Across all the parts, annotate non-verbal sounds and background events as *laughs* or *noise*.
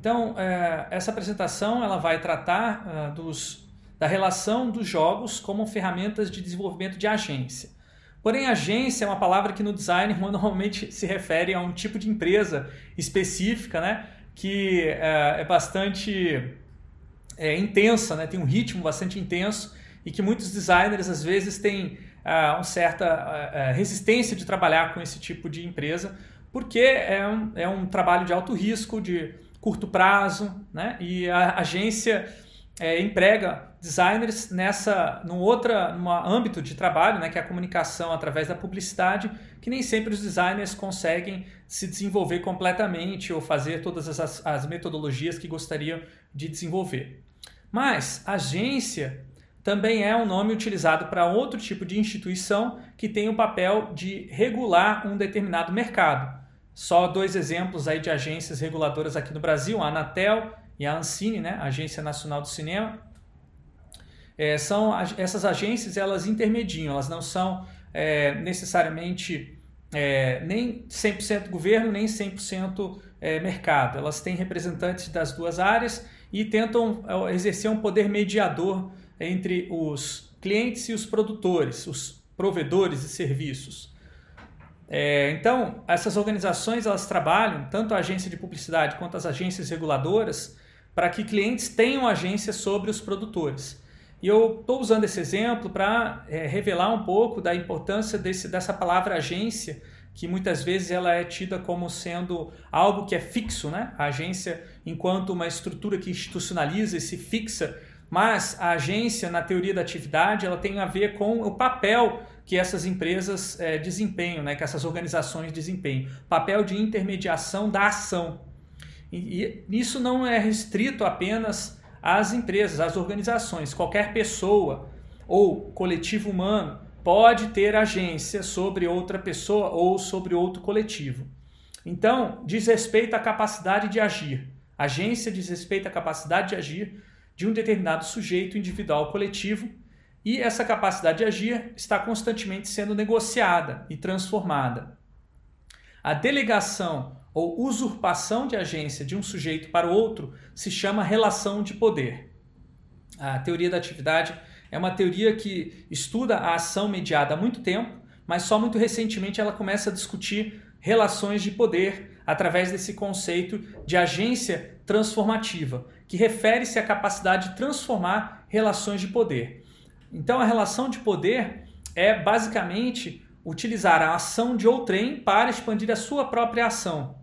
Então, é, essa apresentação ela vai tratar uh, dos, da relação dos jogos como ferramentas de desenvolvimento de agência. Porém, agência é uma palavra que no design *laughs* normalmente se refere a um tipo de empresa específica, né? que é, é bastante é, intensa, né? tem um ritmo bastante intenso e que muitos designers às vezes têm uh, uma certa uh, resistência de trabalhar com esse tipo de empresa, porque é um, é um trabalho de alto risco, de curto prazo, né? e a agência é, emprega designers nessa num outra âmbito de trabalho, né, que é a comunicação através da publicidade, que nem sempre os designers conseguem se desenvolver completamente ou fazer todas as, as metodologias que gostariam de desenvolver. Mas agência também é um nome utilizado para outro tipo de instituição que tem o papel de regular um determinado mercado. Só dois exemplos aí de agências reguladoras aqui no Brasil, a Anatel e a Ancine, né, Agência Nacional do Cinema, é, são essas agências elas intermediam, elas não são é, necessariamente é, nem 100% governo, nem 100% é, mercado. Elas têm representantes das duas áreas e tentam é, exercer um poder mediador entre os clientes e os produtores, os provedores de serviços. É, então, essas organizações elas trabalham, tanto a agência de publicidade quanto as agências reguladoras, para que clientes tenham agência sobre os produtores. E eu estou usando esse exemplo para é, revelar um pouco da importância desse, dessa palavra agência, que muitas vezes ela é tida como sendo algo que é fixo, né? A agência, enquanto uma estrutura que institucionaliza e se fixa, mas a agência, na teoria da atividade, ela tem a ver com o papel que essas empresas é, desempenham, né? que essas organizações desempenham. Papel de intermediação da ação. E, e isso não é restrito apenas às empresas, às organizações. Qualquer pessoa ou coletivo humano pode ter agência sobre outra pessoa ou sobre outro coletivo. Então, diz respeito à capacidade de agir. Agência diz respeito à capacidade de agir de um determinado sujeito individual coletivo, e essa capacidade de agir está constantemente sendo negociada e transformada. A delegação ou usurpação de agência de um sujeito para outro se chama relação de poder. A teoria da atividade é uma teoria que estuda a ação mediada há muito tempo, mas só muito recentemente ela começa a discutir relações de poder através desse conceito de agência transformativa, que refere-se à capacidade de transformar relações de poder. Então, a relação de poder é basicamente utilizar a ação de outrem para expandir a sua própria ação.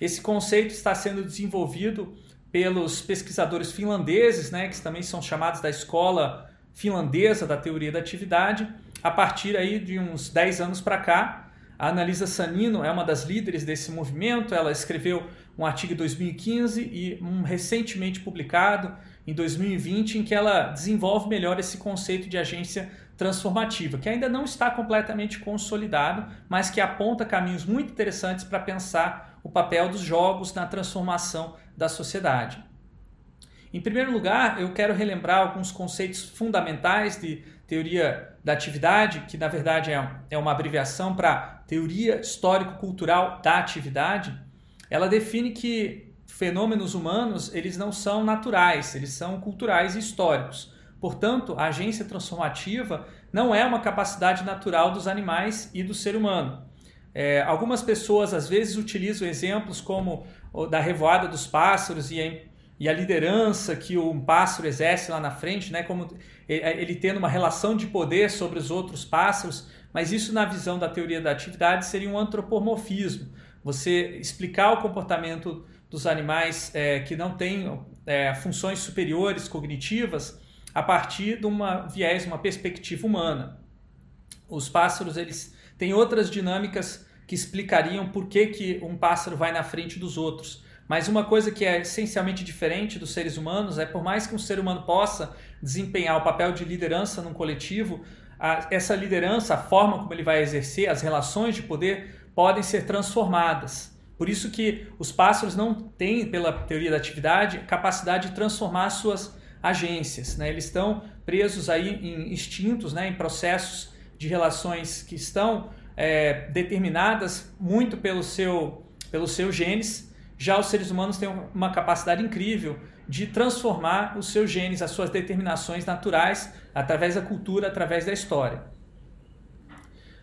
Esse conceito está sendo desenvolvido pelos pesquisadores finlandeses, né, que também são chamados da escola finlandesa da teoria da atividade, a partir aí de uns 10 anos para cá. A Analisa Sanino é uma das líderes desse movimento, ela escreveu um artigo em 2015 e um recentemente publicado em 2020 em que ela desenvolve melhor esse conceito de agência transformativa, que ainda não está completamente consolidado, mas que aponta caminhos muito interessantes para pensar o papel dos jogos na transformação da sociedade. Em primeiro lugar, eu quero relembrar alguns conceitos fundamentais de teoria da atividade, que na verdade é, é uma abreviação para teoria histórico-cultural da atividade. Ela define que fenômenos humanos eles não são naturais, eles são culturais e históricos. Portanto, a agência transformativa não é uma capacidade natural dos animais e do ser humano. É, algumas pessoas às vezes utilizam exemplos como da revoada dos pássaros e a, e a liderança que um pássaro exerce lá na frente, né, como ele tendo uma relação de poder sobre os outros pássaros, mas isso na visão da teoria da atividade seria um antropomorfismo. Você explicar o comportamento dos animais é, que não têm é, funções superiores cognitivas a partir de uma viés, uma perspectiva humana. Os pássaros eles tem outras dinâmicas que explicariam por que, que um pássaro vai na frente dos outros. Mas uma coisa que é essencialmente diferente dos seres humanos é, por mais que um ser humano possa desempenhar o papel de liderança num coletivo, a, essa liderança, a forma como ele vai exercer, as relações de poder podem ser transformadas. Por isso que os pássaros não têm, pela teoria da atividade, capacidade de transformar suas agências. Né? Eles estão presos aí em instintos, né? em processos de relações que estão é, determinadas muito pelo seu, pelos seus genes, Já os seres humanos têm uma capacidade incrível de transformar os seus genes, as suas determinações naturais, através da cultura, através da história.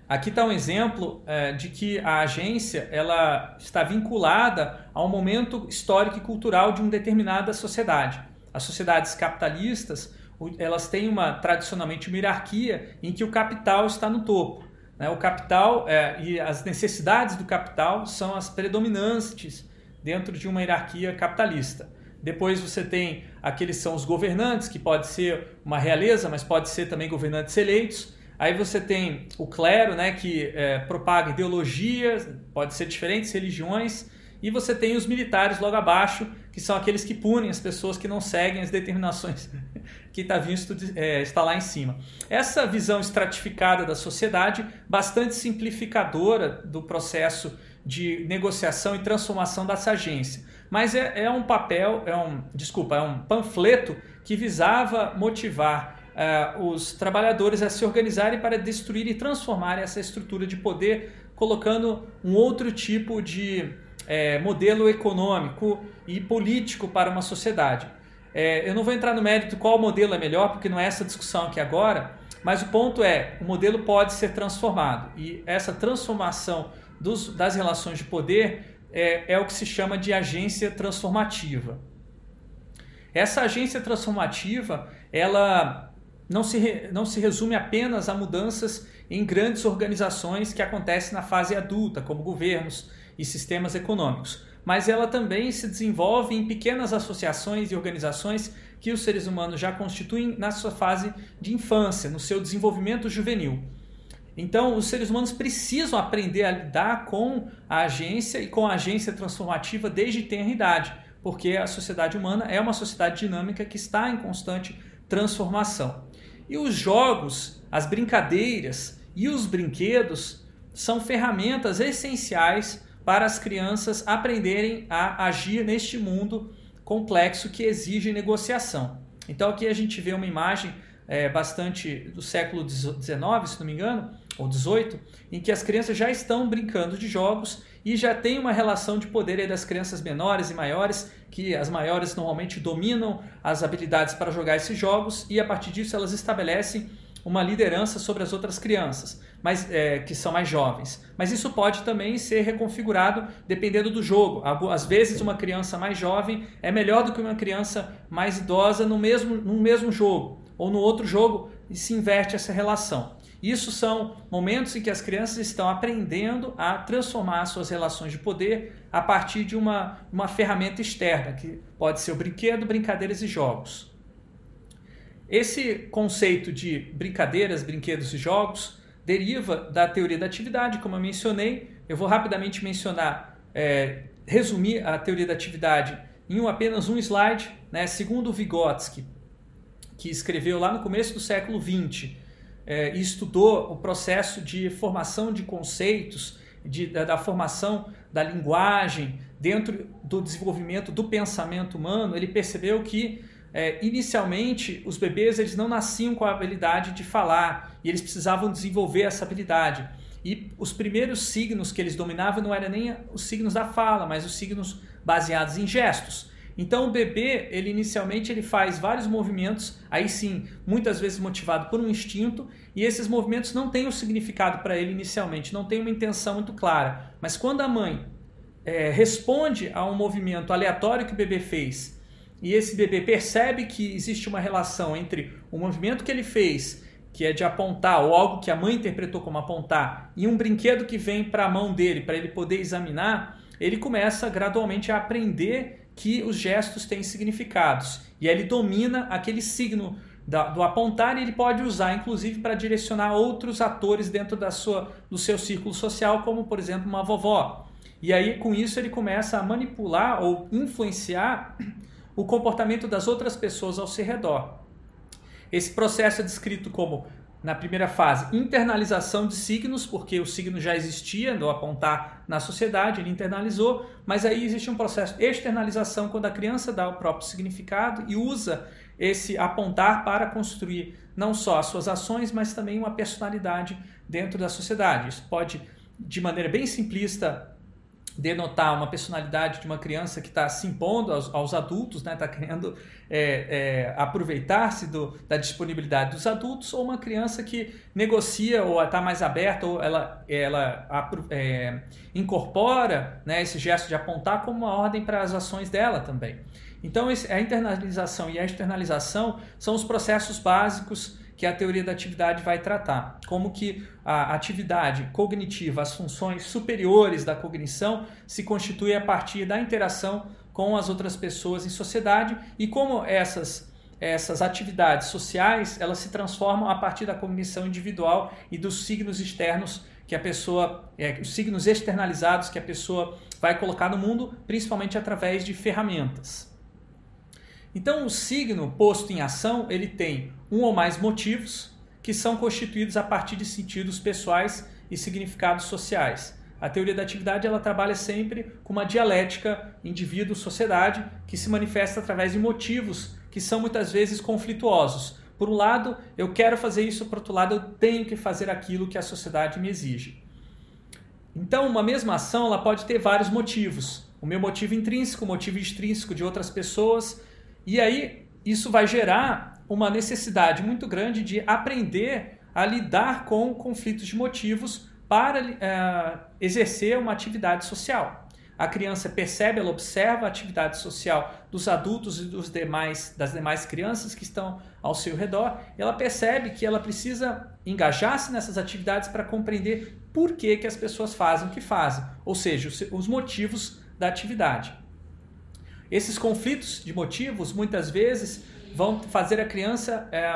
Aqui está um exemplo é, de que a agência ela está vinculada a um momento histórico e cultural de uma determinada sociedade. As sociedades capitalistas elas têm uma tradicionalmente uma hierarquia em que o capital está no topo. Né? O capital é, e as necessidades do capital são as predominantes dentro de uma hierarquia capitalista. Depois você tem aqueles são os governantes, que pode ser uma realeza, mas pode ser também governantes eleitos. Aí você tem o clero, né, que é, propaga ideologias, pode ser diferentes religiões, e você tem os militares logo abaixo, que são aqueles que punem as pessoas que não seguem as determinações *laughs* que está visto é, está lá em cima. Essa visão estratificada da sociedade, bastante simplificadora do processo de negociação e transformação dessa agência. Mas é, é um papel, é um, desculpa, é um panfleto que visava motivar uh, os trabalhadores a se organizarem para destruir e transformar essa estrutura de poder, colocando um outro tipo de é, modelo econômico e político para uma sociedade. É, eu não vou entrar no mérito qual modelo é melhor, porque não é essa discussão aqui agora, mas o ponto é: o modelo pode ser transformado e essa transformação dos, das relações de poder é, é o que se chama de agência transformativa. Essa agência transformativa, ela não se, não se resume apenas a mudanças em grandes organizações que acontecem na fase adulta, como governos e sistemas econômicos, mas ela também se desenvolve em pequenas associações e organizações que os seres humanos já constituem na sua fase de infância, no seu desenvolvimento juvenil. Então, os seres humanos precisam aprender a lidar com a agência e com a agência transformativa desde tenra idade, porque a sociedade humana é uma sociedade dinâmica que está em constante transformação. E os jogos, as brincadeiras e os brinquedos são ferramentas essenciais para as crianças aprenderem a agir neste mundo complexo que exige negociação. Então aqui a gente vê uma imagem é, bastante do século XIX, se não me engano, ou XVIII, em que as crianças já estão brincando de jogos e já tem uma relação de poder das crianças menores e maiores, que as maiores normalmente dominam as habilidades para jogar esses jogos e a partir disso elas estabelecem uma liderança sobre as outras crianças, mas é, que são mais jovens. Mas isso pode também ser reconfigurado dependendo do jogo. Às vezes uma criança mais jovem é melhor do que uma criança mais idosa no mesmo, no mesmo jogo ou no outro jogo e se inverte essa relação. Isso são momentos em que as crianças estão aprendendo a transformar suas relações de poder a partir de uma, uma ferramenta externa, que pode ser o brinquedo, brincadeiras e jogos. Esse conceito de brincadeiras, brinquedos e jogos deriva da teoria da atividade, como eu mencionei. Eu vou rapidamente mencionar, é, resumir a teoria da atividade em um, apenas um slide. Né? Segundo Vygotsky, que escreveu lá no começo do século XX, é, e estudou o processo de formação de conceitos, de, da, da, formação da linguagem dentro do desenvolvimento do pensamento humano, ele percebeu que é, inicialmente os bebês eles não nasciam com a habilidade de falar e eles precisavam desenvolver essa habilidade. E os primeiros signos que eles dominavam não eram nem os signos da fala, mas os signos baseados em gestos. Então o bebê, ele inicialmente ele faz vários movimentos, aí sim, muitas vezes motivado por um instinto, e esses movimentos não têm um significado para ele inicialmente, não tem uma intenção muito clara. Mas quando a mãe é, responde a um movimento aleatório que o bebê fez, e esse bebê percebe que existe uma relação entre o movimento que ele fez, que é de apontar, ou algo que a mãe interpretou como apontar, e um brinquedo que vem para a mão dele para ele poder examinar, ele começa gradualmente a aprender que os gestos têm significados. E ele domina aquele signo do apontar e ele pode usar, inclusive, para direcionar outros atores dentro da sua, do seu círculo social, como, por exemplo, uma vovó. E aí, com isso, ele começa a manipular ou influenciar o comportamento das outras pessoas ao seu redor. Esse processo é descrito como na primeira fase, internalização de signos, porque o signo já existia do apontar na sociedade, ele internalizou, mas aí existe um processo de externalização quando a criança dá o próprio significado e usa esse apontar para construir não só as suas ações, mas também uma personalidade dentro da sociedade. Isso pode, de maneira bem simplista, denotar uma personalidade de uma criança que está se impondo aos, aos adultos, está né? Tá querendo é, é, aproveitar-se da disponibilidade dos adultos, ou uma criança que negocia ou está mais aberta, ou ela, ela é, incorpora né, esse gesto de apontar como uma ordem para as ações dela também. Então, a internalização e a externalização são os processos básicos que a teoria da atividade vai tratar. Como que a atividade cognitiva, as funções superiores da cognição, se constitui a partir da interação com as outras pessoas em sociedade e como essas essas atividades sociais elas se transformam a partir da cognição individual e dos signos externos que a pessoa, é, os signos externalizados que a pessoa vai colocar no mundo, principalmente através de ferramentas. Então, o signo posto em ação, ele tem um ou mais motivos que são constituídos a partir de sentidos pessoais e significados sociais. A teoria da atividade ela trabalha sempre com uma dialética indivíduo-sociedade que se manifesta através de motivos que são muitas vezes conflituosos. Por um lado, eu quero fazer isso, por outro lado, eu tenho que fazer aquilo que a sociedade me exige. Então, uma mesma ação ela pode ter vários motivos. O meu motivo intrínseco, o motivo extrínseco de outras pessoas, e aí isso vai gerar uma necessidade muito grande de aprender a lidar com conflitos de motivos para é, exercer uma atividade social. A criança percebe, ela observa a atividade social dos adultos e dos demais, das demais crianças que estão ao seu redor. Ela percebe que ela precisa engajar-se nessas atividades para compreender por que, que as pessoas fazem o que fazem, ou seja, os motivos da atividade. Esses conflitos de motivos muitas vezes vão fazer a criança, é,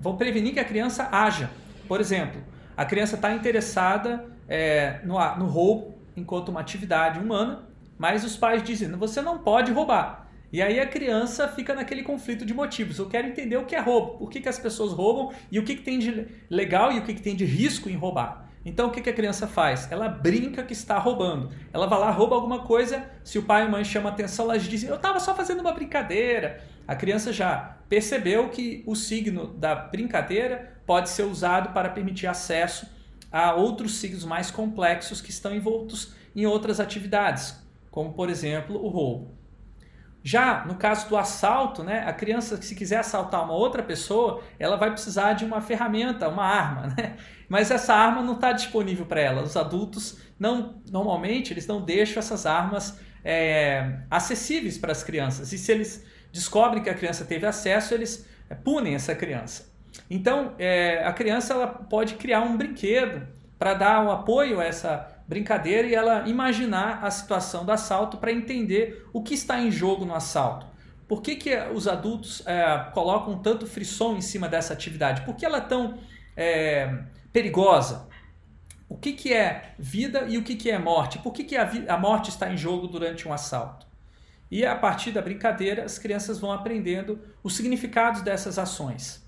vão prevenir que a criança haja. Por exemplo, a criança está interessada é, no, no roubo enquanto uma atividade humana, mas os pais dizem: você não pode roubar. E aí a criança fica naquele conflito de motivos. Eu quero entender o que é roubo, por que, que as pessoas roubam e o que, que tem de legal e o que, que tem de risco em roubar. Então o que, que a criança faz? Ela brinca que está roubando. Ela vai lá, rouba alguma coisa, se o pai e a mãe chamam atenção, elas dizem, eu estava só fazendo uma brincadeira. A criança já percebeu que o signo da brincadeira pode ser usado para permitir acesso a outros signos mais complexos que estão envoltos em outras atividades, como por exemplo o roubo. Já no caso do assalto, né, a criança, se quiser assaltar uma outra pessoa, ela vai precisar de uma ferramenta, uma arma. *laughs* Né? Mas essa arma não está disponível para ela. Os adultos não, normalmente, eles não deixam essas armas é, acessíveis para as crianças. E se eles descobrem que a criança teve acesso, eles é, punem essa criança. Então, é, a criança ela pode criar um brinquedo para dar um apoio a essa brincadeira e ela imaginar a situação do assalto para entender o que está em jogo no assalto. Por que, que os adultos é, colocam tanto frisson em cima dessa atividade? Por que ela é tão é, perigosa? O que, que é vida e o que, que é morte? Por que, que a, a morte está em jogo durante um assalto? E a partir da brincadeira, as crianças vão aprendendo os significados dessas ações.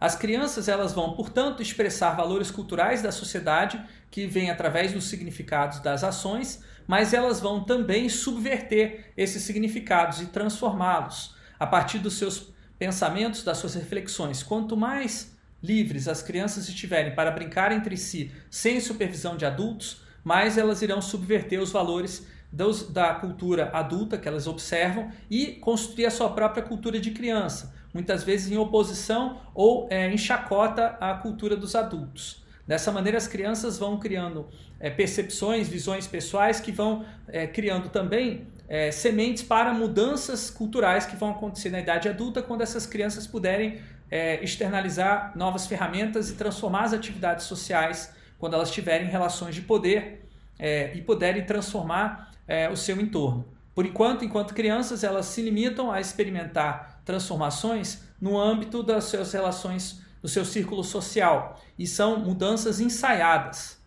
As crianças elas vão, portanto, expressar valores culturais da sociedade que vêm através dos significados das ações, mas elas vão também subverter esses significados e transformá-los a partir dos seus pensamentos, das suas reflexões. Quanto mais livres as crianças estiverem para brincar entre si sem supervisão de adultos, mais elas irão subverter os valores dos, da cultura adulta que elas observam e construir a sua própria cultura de criança muitas vezes em oposição ou é, em chacota à cultura dos adultos. Dessa maneira, as crianças vão criando é, percepções, visões pessoais que vão é, criando também é, sementes para mudanças culturais que vão acontecer na idade adulta, quando essas crianças puderem é, externalizar novas ferramentas e transformar as atividades sociais quando elas tiverem relações de poder é, e puderem transformar é, o seu entorno. Por enquanto, enquanto crianças, elas se limitam a experimentar transformações no âmbito das suas relações, do seu círculo social. E são mudanças ensaiadas.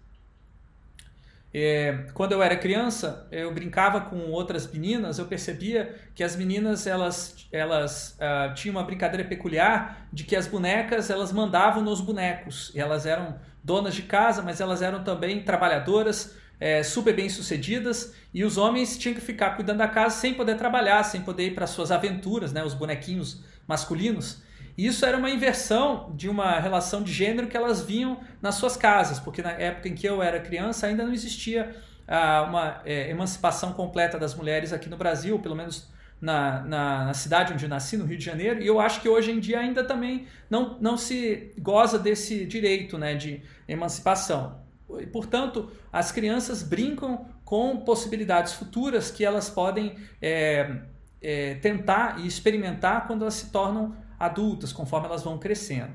É, quando eu era criança, eu brincava com outras meninas, eu percebia que as meninas elas, elas uh, tinham uma brincadeira peculiar de que as bonecas elas mandavam nos bonecos. Elas eram donas de casa, mas elas eram também trabalhadoras, é, super bem sucedidas e os homens tinham que ficar cuidando da casa sem poder trabalhar, sem poder ir para suas aventuras, né, os bonequinhos masculinos. E isso era uma inversão de uma relação de gênero que elas vinham nas suas casas, porque na época em que eu era criança ainda não existia a uma é, emancipação completa das mulheres aqui no Brasil, pelo menos na, na, na, cidade onde eu nasci, no Rio de Janeiro, e eu acho que hoje em dia ainda também não, não se goza desse direito né, de emancipação. E, portanto, as crianças brincam com possibilidades futuras que elas podem é, é, tentar e experimentar quando elas se tornam adultas, conforme elas vão crescendo.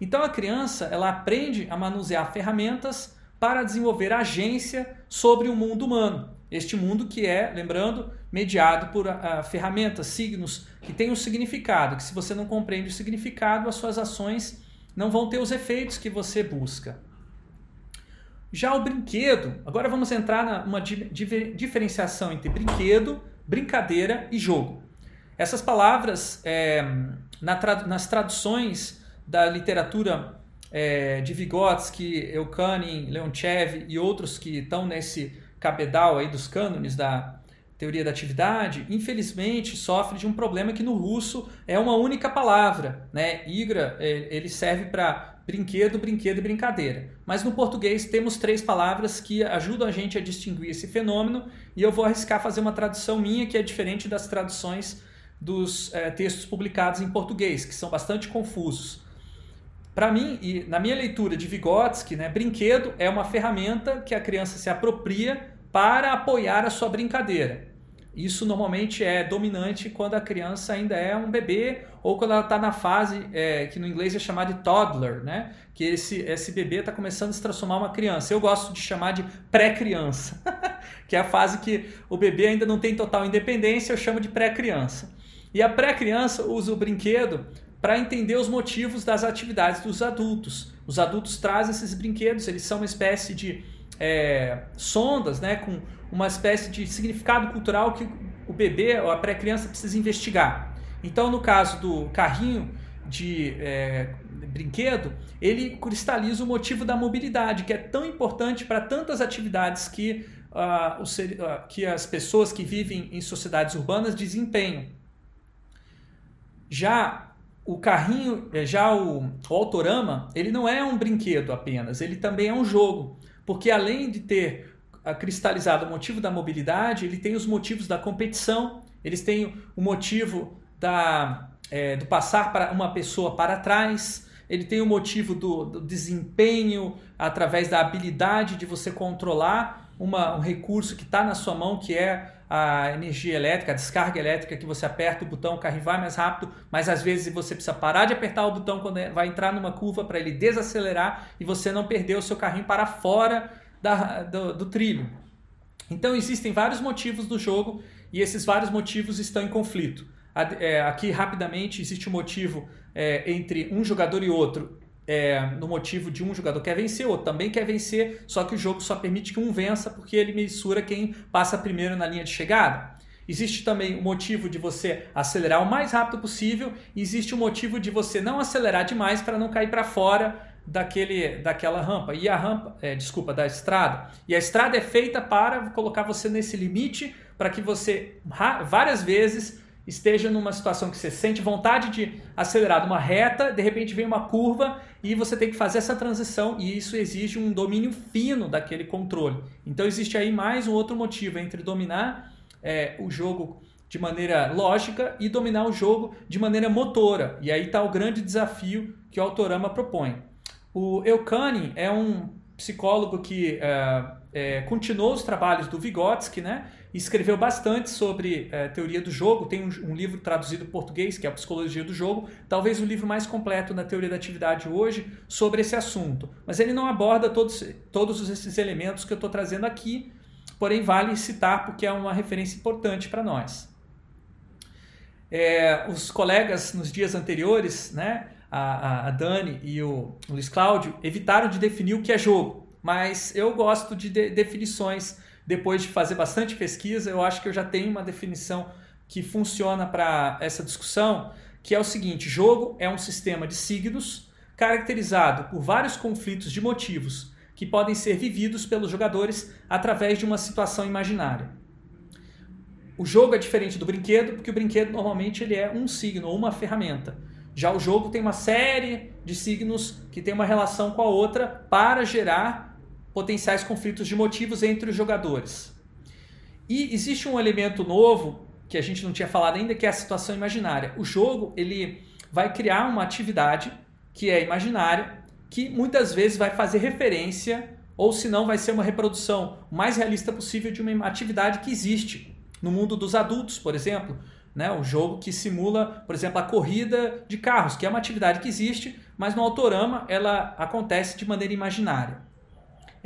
Então a criança ela aprende a manusear ferramentas para desenvolver agência sobre o mundo humano. Este mundo que é, lembrando, mediado por uh, ferramentas, signos que têm um significado, que se você não compreende o significado, as suas ações não vão ter os efeitos que você busca. Já o brinquedo, agora vamos entrar numa diferenciação entre brinquedo, brincadeira e jogo. Essas palavras, é, na nas traduções da literatura é, de Vygotsky, Eukanin, Leonchev e outros que estão nesse cabedal aí dos cânones da teoria da atividade, infelizmente sofre de um problema que no russo é uma única palavra, né? Igra, é, ele serve para brinquedo, brinquedo e brincadeira. Mas no português temos três palavras que ajudam a gente a distinguir esse fenômeno e eu vou arriscar fazer uma tradução minha que é diferente das traduções dos é, textos publicados em português, que são bastante confusos. Para mim, e na minha leitura de Vygotsky, né, brinquedo é uma ferramenta que a criança se apropria para apoiar a sua brincadeira. Isso normalmente é dominante quando a criança ainda é um bebê ou quando ela está na fase é, que no inglês é chamada de toddler, né? Que esse, esse bebê está começando a se transformar uma criança. Eu gosto de chamar de pré-criança, *laughs* que é a fase que o bebê ainda não tem total independência, eu chamo de pré-criança. E a pré-criança usa o brinquedo para entender os motivos das atividades dos adultos. Os adultos trazem esses brinquedos, eles são uma espécie de é, sondas, né, com uma espécie de significado cultural que o bebê ou a pré-criança precisa investigar. Então, no caso do carrinho de é, brinquedo, ele cristaliza o motivo da mobilidade, que é tão importante para tantas atividades que, uh, uh, que as pessoas que vivem em sociedades urbanas desempenham. Já o carrinho, é, já o, o autorama, ele não é um brinquedo apenas, ele também é um jogo porque além de ter cristalizado o motivo da mobilidade, ele tem os motivos da competição, eles têm o motivo da, é, do passar para uma pessoa para trás, ele tem o motivo do, do desempenho através da habilidade de você controlar uma, um recurso que está na sua mão, que é a energia elétrica, a descarga elétrica, que você aperta o botão, o carro vai mais rápido, mas às vezes você precisa parar de apertar o botão quando é, vai entrar numa curva para ele desacelerar e você não perder o seu carrinho para fora da, do, do trilho. Então existem vários motivos do jogo e esses vários motivos estão em conflito. É, aqui rapidamente existe um motivo é, entre um jogador e outro é, no motivo de um jogador quer vencer, outro também quer vencer, só que o jogo só permite que um vença porque ele mensura quem passa primeiro na linha de chegada. Existe também o motivo de você acelerar o mais rápido possível, existe o motivo de você não acelerar demais para não cair para fora daquele, daquela rampa. E a rampa, é, desculpa, da estrada. E a estrada é feita para colocar você nesse limite para que você várias vezes esteja numa situação que você sente vontade de acelerar numa reta, de repente vem uma curva e você tem que fazer essa transição e isso exige um domínio fino daquele controle. Então existe aí mais um outro motivo entre dominar é, o jogo de maneira lógica e dominar o jogo de maneira motora. E aí está o grande desafio que o Autorama propõe. O Eucani é um psicólogo que é, é, continuou os trabalhos do Vygotsky, né? Escreveu bastante sobre é, teoria do jogo. Tem um, um, livro traduzido em português, que é a Psicologia do Jogo, talvez o livro mais completo na teoria da atividade hoje sobre esse assunto. Mas ele não aborda todos, todos esses elementos que eu estou trazendo aqui, porém vale citar porque é uma referência importante para nós. É, os colegas nos dias anteriores, né, a, a Dani e o Luiz Cláudio, evitaram de definir o que é jogo, mas eu gosto de, de definições depois de fazer bastante pesquisa, eu acho que eu já tenho uma definição que funciona para essa discussão, que é o seguinte: jogo é um sistema de signos caracterizado por vários conflitos de motivos que podem ser vividos pelos jogadores através de uma situação imaginária. O jogo é diferente do brinquedo, porque o brinquedo normalmente ele é um signo ou uma ferramenta. Já o jogo tem uma série de signos que tem uma relação com a outra para gerar potenciais conflitos de motivos entre os jogadores. E existe um elemento novo que a gente não tinha falado ainda, que é a situação imaginária. O jogo ele vai criar uma atividade que é imaginária, que muitas vezes vai fazer referência ou se não vai ser uma reprodução mais realista possível de uma atividade que existe no mundo dos adultos, por exemplo, né? O jogo que simula, por exemplo, a corrida de carros, que é uma atividade que existe, mas no autorama ela acontece de maneira imaginária.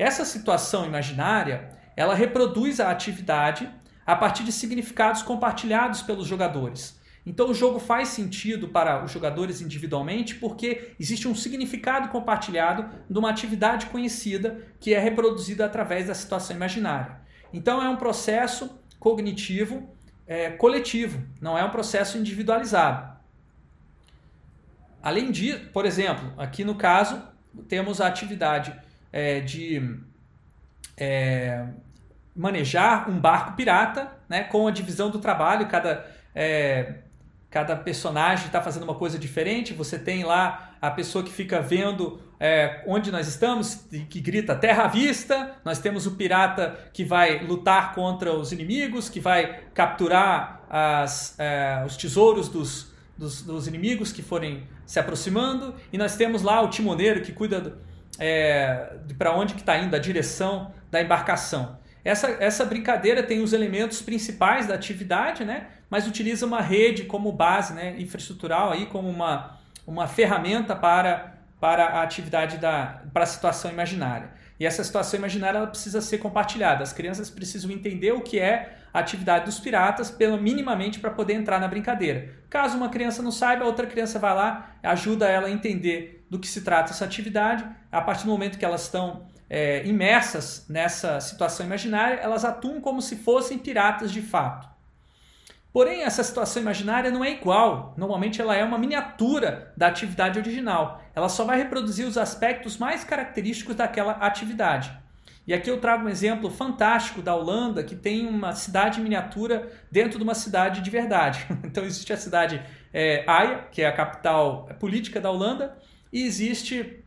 Essa situação imaginária, ela reproduz a atividade a partir de significados compartilhados pelos jogadores. Então o jogo faz sentido para os jogadores individualmente porque existe um significado compartilhado de uma atividade conhecida que é reproduzida através da situação imaginária. Então é um processo cognitivo é, coletivo, não é um processo individualizado. Além disso, por exemplo, aqui no caso, temos a atividade é, de é, manejar um barco pirata, né, com a divisão do trabalho, cada, é, cada personagem está fazendo uma coisa diferente. Você tem lá a pessoa que fica vendo é, onde nós estamos, que grita terra à vista. Nós temos o pirata que vai lutar contra os inimigos, que vai capturar as, é, os tesouros dos, dos, dos, inimigos que forem se aproximando. E nós temos lá o timoneiro que cuida é, para onde que está indo, a direção da embarcação. Essa, essa brincadeira tem os elementos principais da atividade, né? mas utiliza uma rede como base né? infraestrutural, aí, como uma, uma ferramenta para para a atividade da para a situação imaginária. E essa situação imaginária ela precisa ser compartilhada. As crianças precisam entender o que é a atividade dos piratas, pelo minimamente para poder entrar na brincadeira. Caso uma criança não saiba, a outra criança vai lá, ajuda ela a entender do que se trata essa atividade. A partir do momento que elas estão é, imersas nessa situação imaginária, elas atuam como se fossem piratas de fato. Porém, essa situação imaginária não é igual. Normalmente, ela é uma miniatura da atividade original. Ela só vai reproduzir os aspectos mais característicos daquela atividade. E aqui eu trago um exemplo fantástico da Holanda, que tem uma cidade miniatura dentro de uma cidade de verdade. *laughs* Então, existe a cidade é, Haia, que é a capital política da Holanda, e existe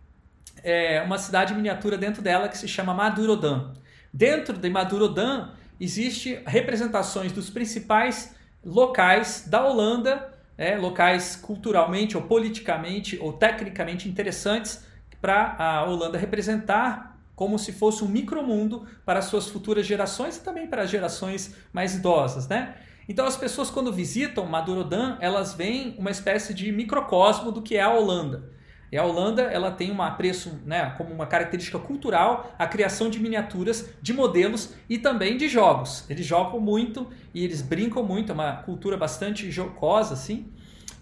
é, uma cidade miniatura dentro dela que se chama Madurodam. Dentro de Madurodam, existe representações dos principais locais da Holanda, é, locais culturalmente ou politicamente ou tecnicamente interessantes para a Holanda representar como se fosse um micromundo para as suas futuras gerações e também para as gerações mais idosas, né? Então as pessoas quando visitam Madurodam, elas veem uma espécie de microcosmo do que é a Holanda. E a Holanda ela tem um apreço, né, como uma característica cultural, a criação de miniaturas, de modelos e também de jogos. Eles jogam muito e eles brincam muito, é uma cultura bastante jocosa, assim,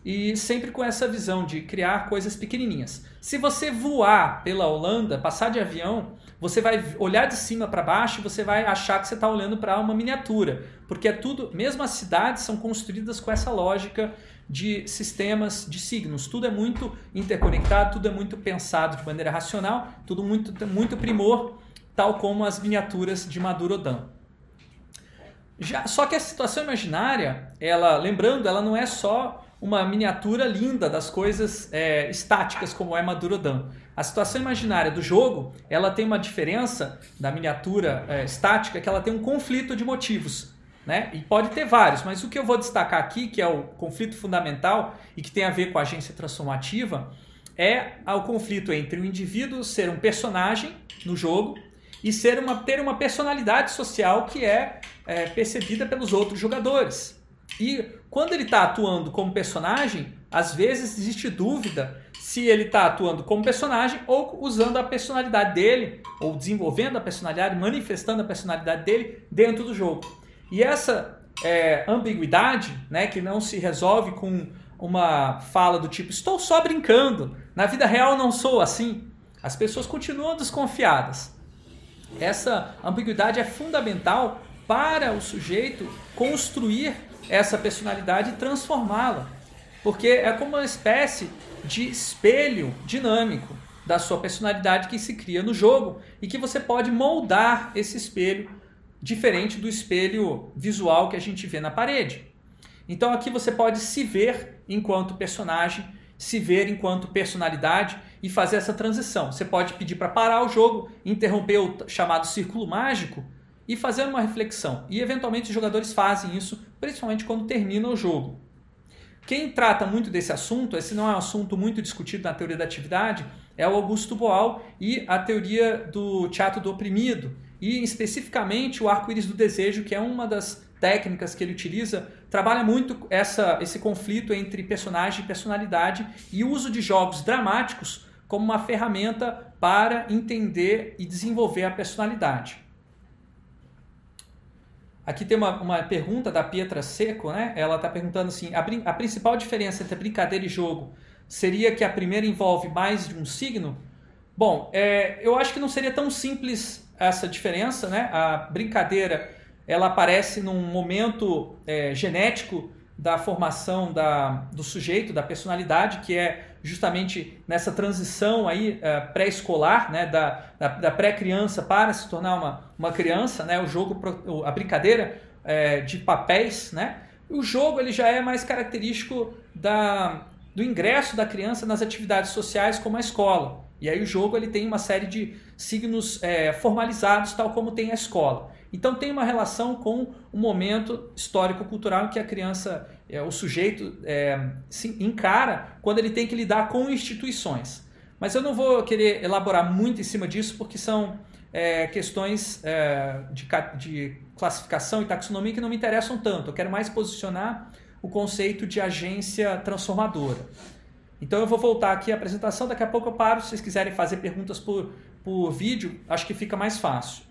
e sempre com essa visão de criar coisas pequenininhas. Se você voar pela Holanda, passar de avião, você vai olhar de cima para baixo e você vai achar que você está olhando para uma miniatura, porque é tudo, mesmo as cidades são construídas com essa lógica de sistemas de signos. Tudo é muito interconectado, tudo é muito pensado de maneira racional, tudo muito, muito primor, tal como as miniaturas de Madurodam. Já, só que a situação imaginária, ela, lembrando, ela não é só uma miniatura linda das coisas é, estáticas como é Madurodam. A situação imaginária do jogo, ela tem uma diferença da miniatura é, estática, que ela tem um conflito de motivos. Né? E pode ter vários, mas o que eu vou destacar aqui, que é o conflito fundamental e que tem a ver com a agência transformativa, é o conflito entre o indivíduo ser um personagem no jogo e ser uma, ter uma personalidade social que é, é percebida pelos outros jogadores. E quando ele está atuando como personagem, às vezes existe dúvida se ele está atuando como personagem ou usando a personalidade dele, ou desenvolvendo a personalidade, manifestando a personalidade dele dentro do jogo. E essa é, ambiguidade, né, que não se resolve com uma fala do tipo estou só brincando, na vida real não sou assim, as pessoas continuam desconfiadas. Essa ambiguidade é fundamental para o sujeito construir essa personalidade e transformá-la, porque é como uma espécie de espelho dinâmico da sua personalidade que se cria no jogo e que você pode moldar esse espelho diferente do espelho visual que a gente vê na parede. Então aqui você pode se ver enquanto personagem, se ver enquanto personalidade e fazer essa transição. Você pode pedir para parar o jogo, interromper o chamado círculo mágico e fazer uma reflexão. E eventualmente os jogadores fazem isso, principalmente quando termina o jogo. Quem trata muito desse assunto, esse não é um assunto muito discutido na teoria da atividade, é o Augusto Boal e a teoria do teatro do oprimido, e especificamente o arco-íris do desejo, que é uma das técnicas que ele utiliza, trabalha muito essa, esse conflito entre personagem e personalidade e o uso de jogos dramáticos como uma ferramenta para entender e desenvolver a personalidade. Aqui tem uma, uma pergunta da Pietra Seco, né? Ela está perguntando assim: a, a principal diferença entre brincadeira e jogo seria que a primeira envolve mais de um signo? Bom, é, eu acho que não seria tão simples essa diferença, né? A brincadeira ela aparece num momento é, genético da formação da, do sujeito, da personalidade, que é justamente nessa transição aí uh, pré-escolar, né, da, da, da pré-criança para se tornar uma, uma criança, né, o jogo, a brincadeira é, de papéis, né, o jogo ele já é mais característico da, do ingresso da criança nas atividades sociais como a escola. E aí o jogo ele tem uma série de signos é, formalizados, tal como tem a escola. Então tem uma relação com o momento histórico-cultural que a criança, é, o sujeito é, se encara quando ele tem que lidar com instituições. Mas eu não vou querer elaborar muito em cima disso porque são é, questões é, de, de classificação e taxonomia que não me interessam tanto. Eu quero mais posicionar o conceito de agência transformadora. Então eu vou voltar aqui à apresentação, daqui a pouco eu paro. Se vocês quiserem fazer perguntas por, por vídeo, acho que fica mais fácil.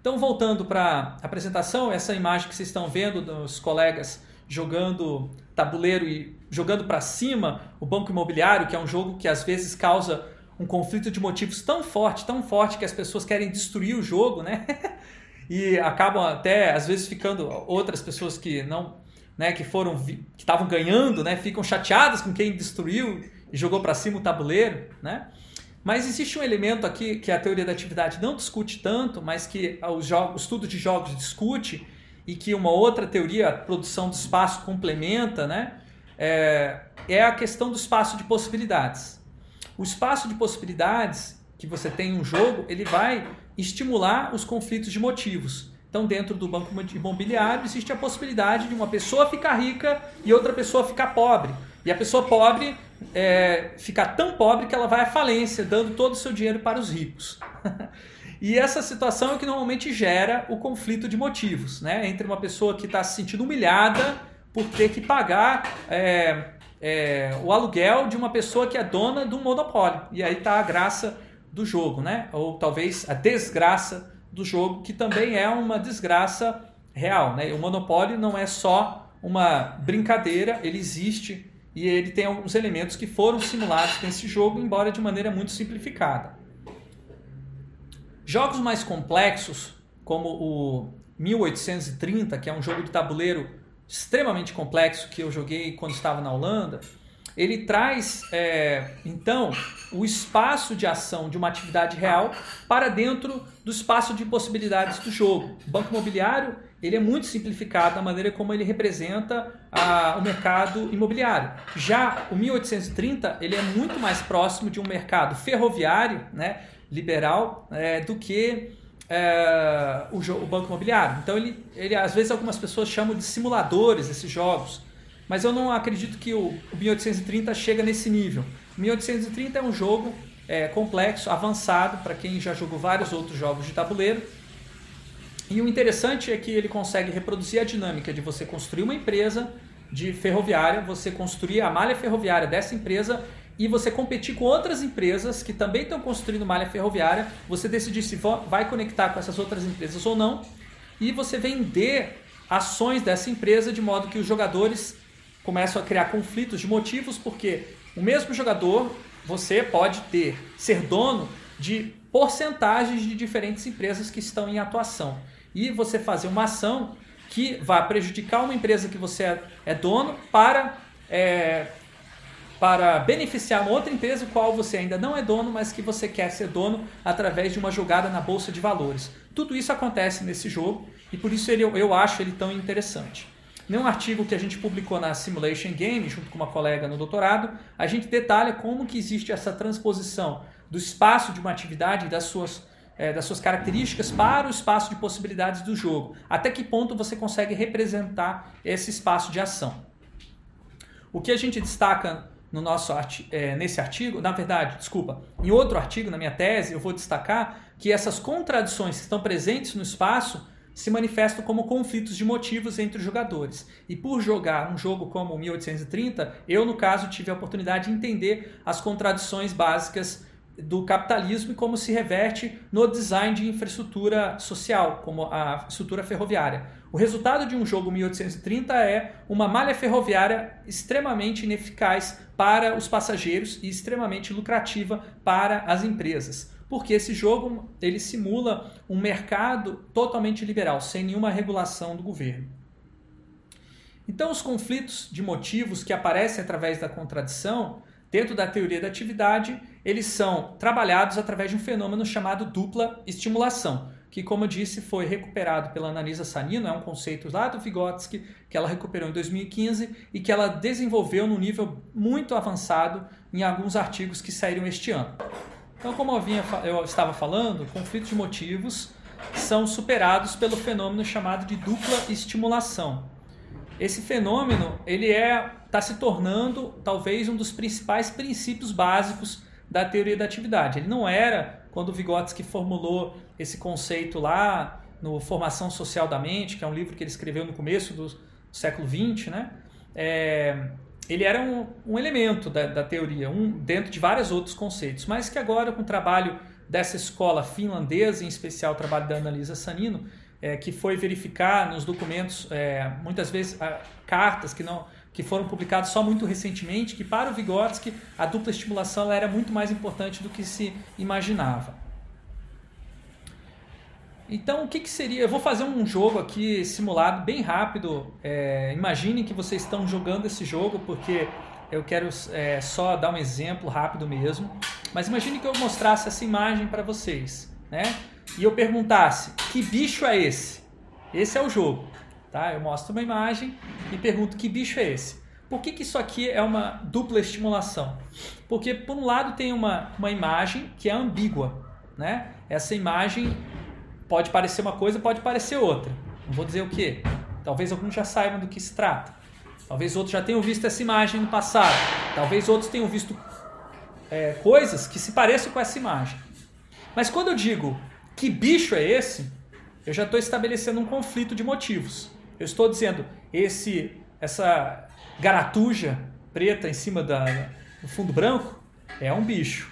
Então, voltando para a apresentação, essa imagem que vocês estão vendo dos colegas jogando tabuleiro e jogando para cima o banco imobiliário, que é um jogo que às vezes causa um conflito de motivos tão forte, tão forte que as pessoas querem destruir o jogo, né? *laughs* e acabam até às vezes ficando outras pessoas que não, né, que foram que estavam ganhando, né, ficam chateadas com quem destruiu e jogou para cima o tabuleiro, né? Mas existe um elemento aqui que a teoria da atividade não discute tanto, mas que o, estudo de jogos discute e que uma outra teoria, a produção do espaço, complementa, né? É, é a questão do espaço de possibilidades. O espaço de possibilidades que você tem em um jogo, ele vai estimular os conflitos de motivos. Então, dentro do banco imobiliário, existe a possibilidade de uma pessoa ficar rica e outra pessoa ficar pobre. E a pessoa pobre é, ficar tão pobre que ela vai à falência, dando todo o seu dinheiro para os ricos. *laughs* e essa situação é que normalmente gera o conflito de motivos, né? Entre uma pessoa que está se sentindo humilhada por ter que pagar é, é, o aluguel de uma pessoa que é dona de um monopólio. E aí está a graça do jogo, né? Ou talvez a desgraça do jogo, que também é uma desgraça real, né? O monopólio não é só uma brincadeira, ele existe e ele tem alguns elementos que foram simulados nesse jogo, embora de maneira muito simplificada. Jogos mais complexos, como o 1830, que é um jogo de tabuleiro extremamente complexo que eu joguei quando estava na Holanda, ele traz é, então o espaço de ação de uma atividade real para dentro do espaço de possibilidades do jogo. O banco imobiliário ele é muito simplificado na maneira como ele representa a, o mercado imobiliário. Já o 1830 ele é muito mais próximo de um mercado ferroviário, né, liberal, é, do que é, o, o, banco imobiliário. Então ele, ele, às vezes algumas pessoas chamam de simuladores esses jogos, mas eu não acredito que o, o 1830 chega nesse nível. O 1830 é um jogo é, complexo, avançado para quem já jogou vários outros jogos de tabuleiro e o interessante é que ele consegue reproduzir a dinâmica de você construir uma empresa de ferroviária, você construir a malha ferroviária dessa empresa e você competir com outras empresas que também estão construindo malha ferroviária, você decidir se vai conectar com essas outras empresas ou não, e você vender ações dessa empresa de modo que os jogadores começam a criar conflitos de motivos, porque o mesmo jogador, você pode ter, ser dono de porcentagens de diferentes empresas que estão em atuação e você fazer uma ação que vai prejudicar uma empresa que você é, é dono para, é, para beneficiar uma outra empresa qual você ainda não é dono, mas que você quer ser dono através de uma jogada na bolsa de valores. Tudo isso acontece nesse jogo e por isso ele, eu acho ele tão interessante. num artigo que a gente publicou na Simulation Game, junto com uma colega no doutorado, a gente detalha como que existe essa transposição do espaço de uma atividade e das suas, é, das suas características para o espaço de possibilidades do jogo. Até que ponto você consegue representar esse espaço de ação. O que a gente destaca no nosso é, nesse artigo, na verdade, desculpa, em outro artigo, na minha tese, eu vou destacar que essas contradições que estão presentes no espaço se manifestam como conflitos de motivos entre os jogadores. E por jogar um jogo como 1830, eu, no caso, tive a oportunidade de entender as contradições básicas do capitalismo e como se reverte no design de infraestrutura social, como a estrutura ferroviária. O resultado de um jogo 1830 é uma malha ferroviária extremamente ineficaz para os passageiros e extremamente lucrativa para as empresas porque esse jogo ele simula um mercado totalmente liberal, sem nenhuma regulação do governo. Então, os conflitos de motivos que aparecem através da contradição, dentro da teoria da atividade, eles são trabalhados através de um fenômeno chamado dupla estimulação, que, como eu disse, foi recuperado pela Ananisa Sanino, é um conceito lá do Vygotsky, que ela recuperou em 2015 e que ela desenvolveu num nível muito avançado em alguns artigos que saíram este ano. Então, como eu, vinha, eu estava falando, conflitos de motivos são superados pelo fenômeno chamado de dupla estimulação. Esse fenômeno ele é está se tornando talvez um dos principais princípios básicos da teoria da atividade. Ele não era quando Vygotsky formulou esse conceito lá no Formação Social da Mente, que é um livro que ele escreveu no começo do século XX, né? É, ele era um, um elemento da, da, teoria, um dentro de vários outros conceitos, mas que agora, com o trabalho dessa escola finlandesa, em especial o trabalho da Annalisa Sanino, é, que foi verificar nos documentos, é, muitas vezes, a, cartas que, não, que foram publicadas só muito recentemente, que para o Vygotsky a dupla estimulação era muito mais importante do que se imaginava. Então, o que, que, seria? Eu vou fazer um jogo aqui simulado bem rápido. É, imaginem que vocês estão jogando esse jogo, porque eu quero é, só dar um exemplo rápido mesmo. Mas imagine que eu mostrasse essa imagem para vocês, né? E eu perguntasse: que bicho é esse? Esse é o jogo, tá? Eu mostro uma imagem e pergunto: que bicho é esse? Por que, que isso aqui é uma dupla estimulação? Porque, por um lado, tem uma, uma imagem que é ambígua, né? Essa imagem pode parecer uma coisa, pode parecer outra. Não vou dizer o que. Talvez alguns já saibam do que se trata. Talvez outros já tenham visto essa imagem no passado. Talvez outros tenham visto é, coisas que se pareçam com essa imagem. Mas quando eu digo que bicho é esse, eu já estou estabelecendo um conflito de motivos. Eu estou dizendo esse, essa garatuja preta em cima da, do fundo branco é um bicho.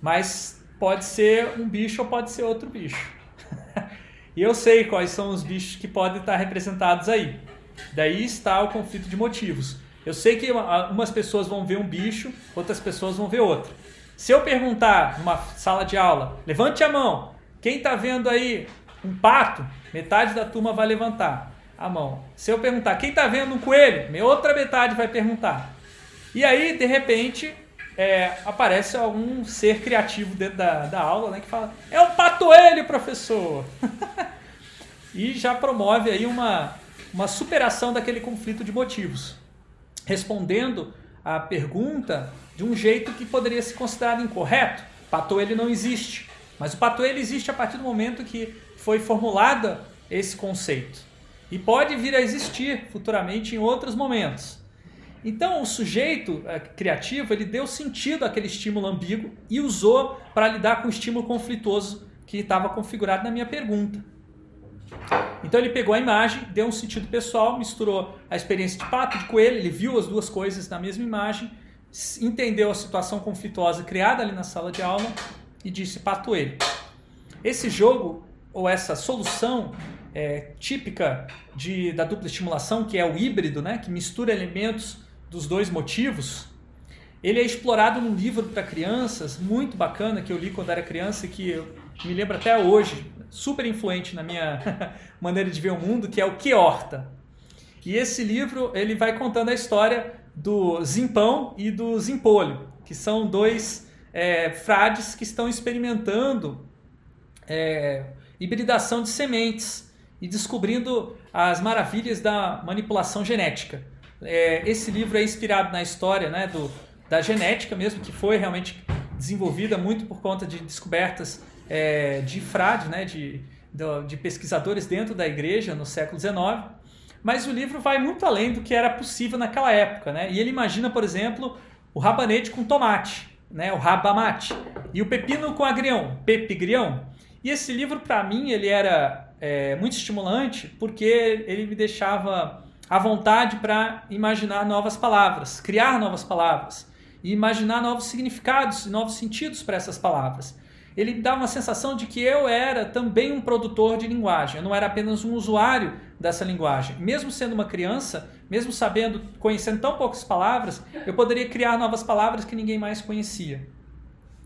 Mas pode ser um bicho ou pode ser outro bicho. *laughs* e eu sei quais são os bichos que podem estar representados aí. Daí está o conflito de motivos. Eu sei que umas pessoas vão ver um bicho, outras pessoas vão ver outro. Se eu perguntar numa sala de aula, levante a mão, quem está vendo aí um pato? Metade da turma vai levantar a mão. Se eu perguntar, quem está vendo um coelho? Minha outra metade vai perguntar. E aí, de repente, é, aparece algum ser criativo dentro da, da aula né, que fala: É um patoelho, professor! *laughs* e já promove aí uma, uma superação daquele conflito de motivos, respondendo a pergunta de um jeito que poderia ser considerado incorreto. Patoelho não existe, mas o patoelho existe a partir do momento que foi formulada esse conceito e pode vir a existir futuramente em outros momentos. Então, o sujeito é, criativo ele deu sentido àquele estímulo ambíguo e usou para lidar com o estímulo conflituoso que estava configurado na minha pergunta. Então ele pegou a imagem, deu um sentido pessoal, misturou a experiência de pato, de coelho, ele viu as duas coisas na mesma imagem, entendeu a situação conflituosa criada ali na sala de aula e disse pato ele. Esse jogo ou essa solução é, típica de, da dupla estimulação, que é o híbrido, né, que mistura elementos dos dois motivos, ele é explorado num livro para crianças muito bacana que eu li quando era criança e que me lembro até hoje, super influente na minha *laughs* maneira de ver o mundo, que é o Que Horta. E esse livro ele vai contando a história do Zimpão e do Zimpolho, que são dois é, frades que estão experimentando é, hibridação de sementes e descobrindo as maravilhas da manipulação genética. É, esse livro é inspirado na história né, do, da genética mesmo, que foi realmente desenvolvida muito por conta de descobertas é, de frade, né, de, de pesquisadores dentro da igreja no século XIX. Mas o livro vai muito além do que era possível naquela época. Né? E ele imagina, por exemplo, o rabanete com tomate, né, o rabamate, e o pepino com agrião, pepigrião. E esse livro, para mim, ele era é, muito estimulante porque ele me deixava à vontade para imaginar novas palavras, criar novas palavras e imaginar novos significados e novos sentidos para essas palavras. Ele dá uma sensação de que eu era também um produtor de linguagem, eu não era apenas um usuário dessa linguagem. Mesmo sendo uma criança, mesmo sabendo, conhecendo tão poucas palavras, eu poderia criar novas palavras que ninguém mais conhecia.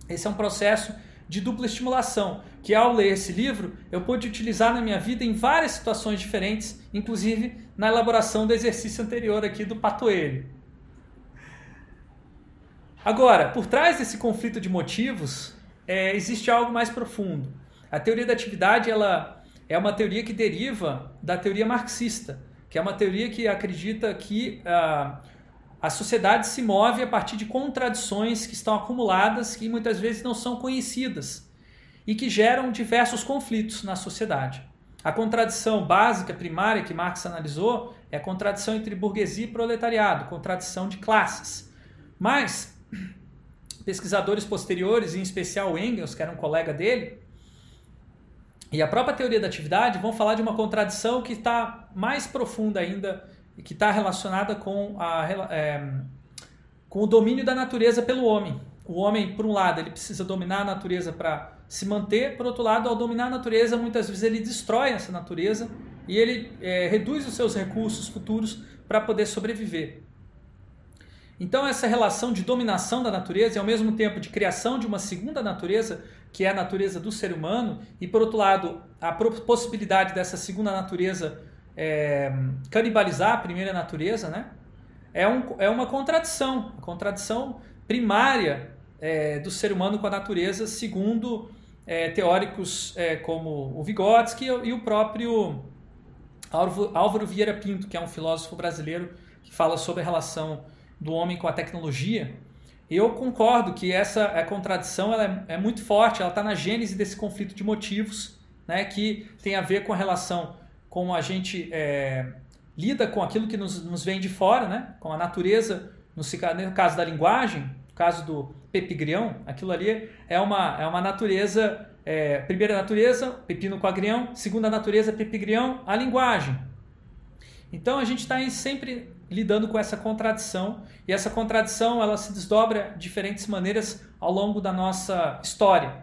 Esse é um processo de dupla estimulação, que ao ler esse livro eu pude utilizar na minha vida em várias situações diferentes, inclusive na elaboração do exercício anterior aqui do patoelho. Agora, por trás desse conflito de motivos, é, existe algo mais profundo. A teoria da atividade ela é uma teoria que deriva da teoria marxista, que é uma teoria que acredita que ah, a sociedade se move a partir de contradições que estão acumuladas e muitas vezes não são conhecidas e que geram diversos conflitos na sociedade. A contradição básica, primária que Marx analisou é a contradição entre burguesia e proletariado, contradição de classes. Mas *clears throat* pesquisadores posteriores, em especial Engels, que era um colega dele, e a própria teoria da atividade vão falar de uma contradição que está mais profunda ainda que está relacionada com, a, é, com o domínio da natureza pelo homem. O homem, por um lado, ele precisa dominar a natureza para se manter, por outro lado, ao dominar a natureza, muitas vezes ele destrói essa natureza e ele é, reduz os seus recursos futuros para poder sobreviver. Então, essa relação de dominação da natureza e, ao mesmo tempo, de criação de uma segunda natureza, que é a natureza do ser humano, e, por outro lado, a possibilidade dessa segunda natureza é, canibalizar a primeira natureza, né? É, um, é uma contradição, contradição primária é, do ser humano com a natureza, segundo é, teóricos é, como o Vygotsky e o próprio Álvaro, Vieira Pinto, que é um filósofo brasileiro que fala sobre a relação do homem com a tecnologia. Eu concordo que essa contradição ela é, é muito forte, ela está na gênese desse conflito de motivos, né, que tem a ver com a relação como a gente é, lida com aquilo que nos, nos vem de fora, né? com a natureza, no, no caso da linguagem, no caso do pepigrião, aquilo ali é uma, é uma natureza, é, primeira natureza, pepino com agrião, segunda natureza, pepigrião, a linguagem. Então a gente está sempre lidando com essa contradição e essa contradição ela se desdobra de diferentes maneiras ao longo da nossa história.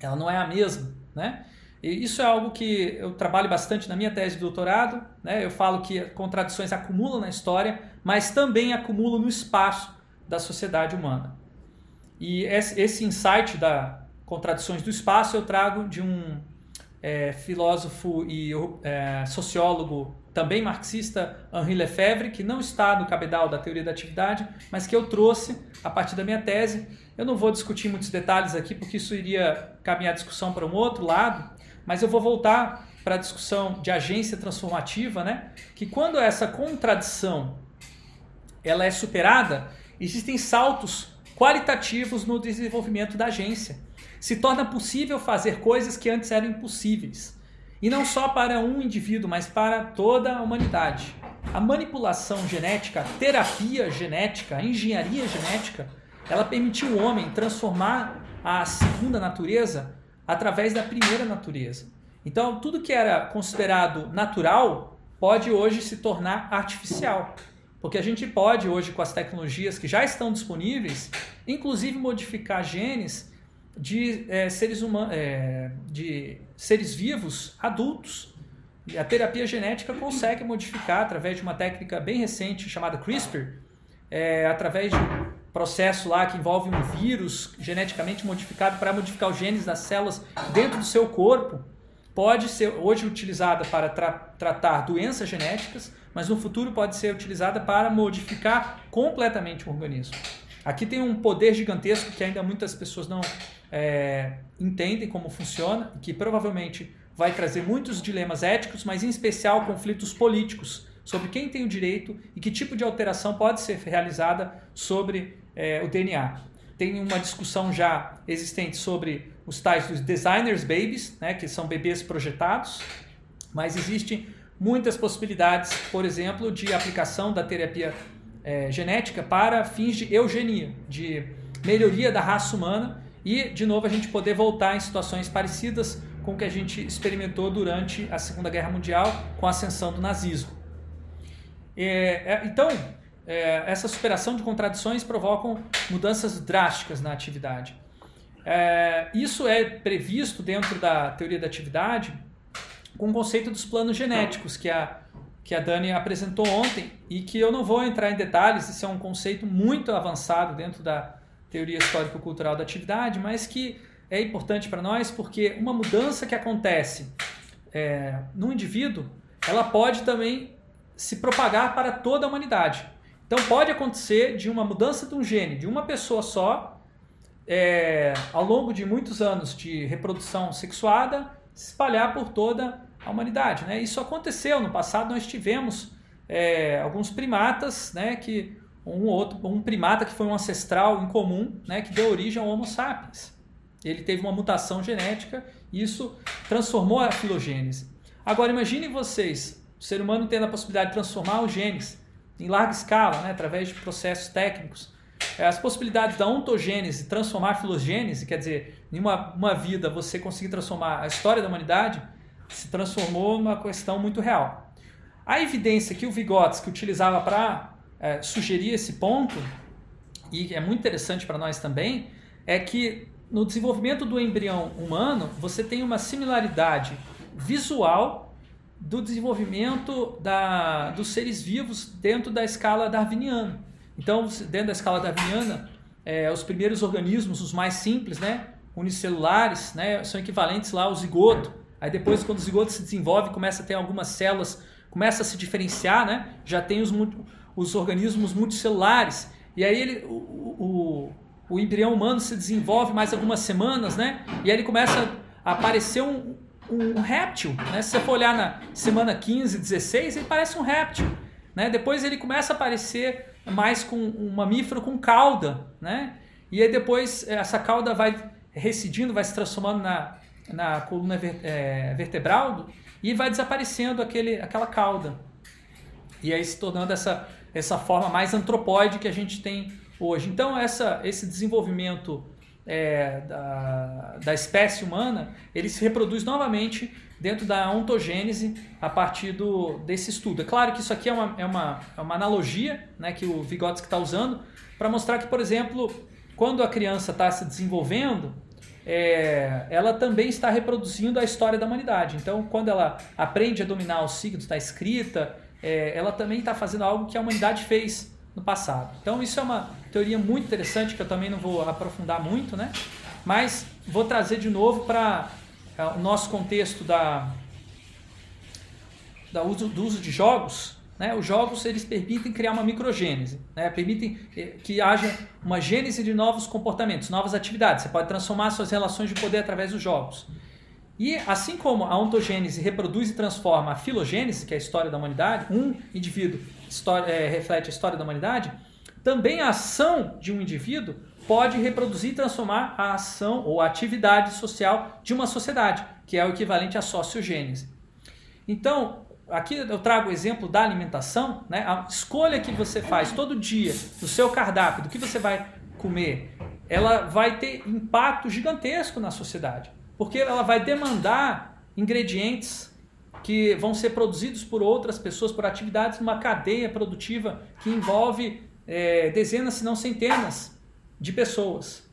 Ela não é a mesma, né? E isso é algo que eu trabalho bastante na minha tese de doutorado. Né? Eu falo que contradições acumulam na história, mas também acumulam no espaço da sociedade humana. E esse insight da contradições do espaço eu trago de um é, filósofo e é, sociólogo também marxista, Henri Lefebvre, que não está no cabedal da teoria da atividade, mas que eu trouxe a partir da minha tese. Eu não vou discutir muitos detalhes aqui, porque isso iria caminhar a discussão para um outro lado, mas eu vou voltar para a discussão de agência transformativa, né? Que quando essa contradição ela é superada, existem saltos qualitativos no desenvolvimento da agência. Se torna possível fazer coisas que antes eram impossíveis. E não só para um indivíduo, mas para toda a humanidade. A manipulação genética, a terapia genética, a engenharia genética, ela permitiu o homem transformar a segunda natureza através da primeira natureza. Então, tudo que era considerado natural pode hoje se tornar artificial. Porque a gente pode hoje, com as tecnologias que já estão disponíveis, inclusive modificar genes de, é, seres, humanos, é, de seres vivos adultos. E a terapia genética consegue modificar através de uma técnica bem recente chamada CRISPR, é, através de processo lá que envolve um vírus geneticamente modificado para modificar os genes das células dentro do seu corpo, pode ser hoje utilizada para tra tratar doenças genéticas, mas no futuro pode ser utilizada para modificar completamente o organismo. Aqui tem um poder gigantesco que ainda muitas pessoas não é, entendem como funciona, que provavelmente vai trazer muitos dilemas éticos, mas em especial conflitos políticos sobre quem tem o direito e que tipo de alteração pode ser realizada sobre é, o DNA. Tem uma discussão já existente sobre os tais dos designers babies, né, que são bebês projetados, mas existem muitas possibilidades, por exemplo, de aplicação da terapia é, genética para fins de eugenia, de melhoria da raça humana e, de novo, a gente poder voltar em situações parecidas com o que a gente experimentou durante a Segunda Guerra Mundial com a ascensão do nazismo. É, é, então, é, essa superação de contradições provocam mudanças drásticas na atividade. É, isso é previsto dentro da teoria da atividade com o conceito dos planos genéticos que a, que a Dani apresentou ontem e que eu não vou entrar em detalhes, isso é um conceito muito avançado dentro da teoria histórico-cultural da atividade, mas que é importante para nós porque uma mudança que acontece é, no indivíduo, ela pode também se propagar para toda a humanidade. Então pode acontecer de uma mudança de um gene de uma pessoa só, é, ao longo de muitos anos de reprodução sexuada, se espalhar por toda a humanidade. Né? Isso aconteceu no passado, nós tivemos é, alguns primatas, né, que um outro, um primata que foi um ancestral incomum, né, que deu origem ao Homo sapiens. Ele teve uma mutação genética e isso transformou a filogênese. Agora imagine vocês, o ser humano tendo a possibilidade de transformar os genes em larga escala, né, através de processos técnicos. É, as possibilidades da ontogênese transformar a filogênese, quer dizer, em uma, uma vida você conseguir transformar a história da humanidade, se transformou numa questão muito real. A evidência que o Vygotsky utilizava para é, sugerir esse ponto, e é muito interessante para nós também, é que no desenvolvimento do embrião humano você tem uma similaridade visual do desenvolvimento da, dos seres vivos dentro da escala darwiniana. Então, dentro da escala darwiniana, é, os primeiros organismos, os mais simples, né, unicelulares, né, são equivalentes lá ao zigoto. Aí depois, quando o zigoto se desenvolve, começa a ter algumas células, começa a se diferenciar, né? Já tem os, os organismos multicelulares. E aí ele, o, o, o embrião humano se desenvolve mais algumas semanas, né? E aí ele começa a aparecer um, um, réptil, né? Se você for olhar na semana 15, 16, ele parece um réptil. Né? Depois ele começa a aparecer mais com um mamífero com cauda, né? E aí depois essa cauda vai residindo, vai se transformando na, na coluna é, vertebral e vai desaparecendo aquele, aquela cauda. E aí se tornando essa, essa forma mais antropóide que a gente tem hoje. Então essa, esse desenvolvimento é, da, da espécie humana, ele se reproduz novamente dentro da ontogênese a partir do, desse estudo. É claro que isso aqui é uma, é uma, é uma analogia né, que o Vygotsky está usando para mostrar que, por exemplo, quando a criança está se desenvolvendo, é, ela também está reproduzindo a história da humanidade. Então, quando ela aprende a dominar os signos da escrita, é, ela também está fazendo algo que a humanidade fez no passado. Então, isso é uma teoria muito interessante que eu também não vou aprofundar muito, né? Mas vou trazer de novo para é, o nosso contexto da, da uso, do uso de jogos né, os jogos eles permitem criar uma microgênese, né, permitem eh, que haja uma gênese de novos comportamentos, novas atividades. Você pode transformar suas relações de poder através dos jogos. E assim como a ontogênese reproduz e transforma a filogênese, que é a história da humanidade, um indivíduo história, é, reflete a história da humanidade, também a ação de um indivíduo pode reproduzir e transformar a ação ou a atividade social de uma sociedade, que é o equivalente à sociogênese. Então, aqui eu trago o exemplo da alimentação, né? A escolha que você faz todo dia no seu cardápio do que você vai comer, ela vai ter impacto gigantesco na sociedade, porque ela vai demandar ingredientes que vão ser produzidos por outras pessoas, por atividades numa cadeia produtiva que envolve é, dezenas, se não centenas de pessoas.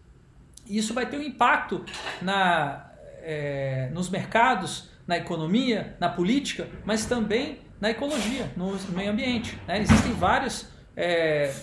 E isso vai ter um impacto na, é, nos mercados na economia, na política, mas também na ecologia, no meio ambiente. Né? Existem vários, é,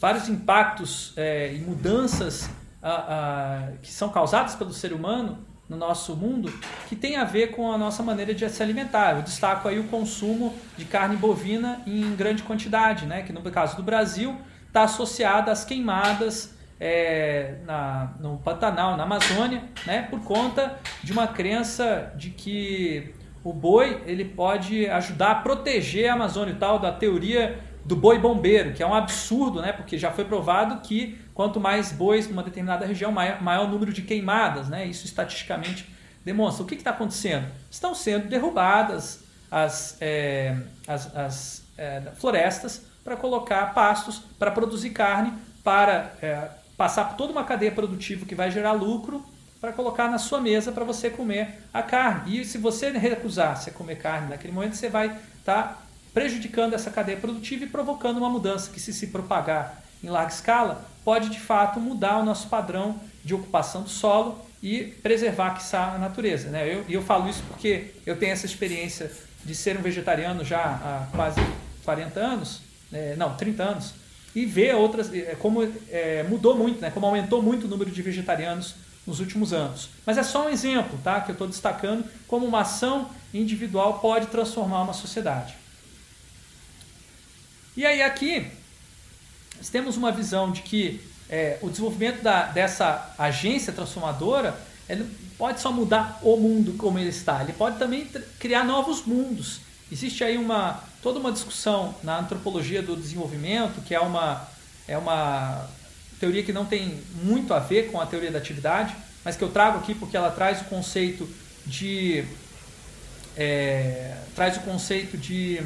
vários impactos é, e mudanças a, a, que são causadas pelo ser humano no nosso mundo que tem a ver com a nossa maneira de se alimentar. Eu destaco aí o consumo de carne bovina em grande quantidade, né? que no caso do Brasil está associada às queimadas é, na, no Pantanal, na Amazônia, né, por conta de uma crença de que o boi ele pode ajudar a proteger a Amazônia e tal, da teoria do boi bombeiro, que é um absurdo, né, porque já foi provado que quanto mais bois numa determinada região, maior, maior número de queimadas, né, isso estatisticamente demonstra. O que está acontecendo? Estão sendo derrubadas as, é, as, as é, florestas para colocar pastos, para produzir carne, para é, passar por toda uma cadeia produtiva que vai gerar lucro para colocar na sua mesa para você comer a carne. E se você recusar-se a comer carne naquele momento, você vai estar tá prejudicando essa cadeia produtiva e provocando uma mudança que, se se propagar em larga escala, pode de fato mudar o nosso padrão de ocupação do solo e preservar a natureza. Né? Eu, e eu falo isso porque eu tenho essa experiência de ser um vegetariano já há quase 40 anos, é, não, 30 anos, e ver outras, é, como é, mudou muito, né? como aumentou muito o número de vegetarianos nos últimos anos. Mas é só um exemplo tá? que eu estou destacando como uma ação individual pode transformar uma sociedade. E aí aqui nós temos uma visão de que é, o desenvolvimento da, dessa agência transformadora ele pode só mudar o mundo como ele está, ele pode também criar novos mundos. Existe aí uma toda uma discussão na antropologia do desenvolvimento, que é uma, é uma teoria que não tem muito a ver com a teoria da atividade, mas que eu trago aqui porque ela traz o conceito de é, traz o conceito de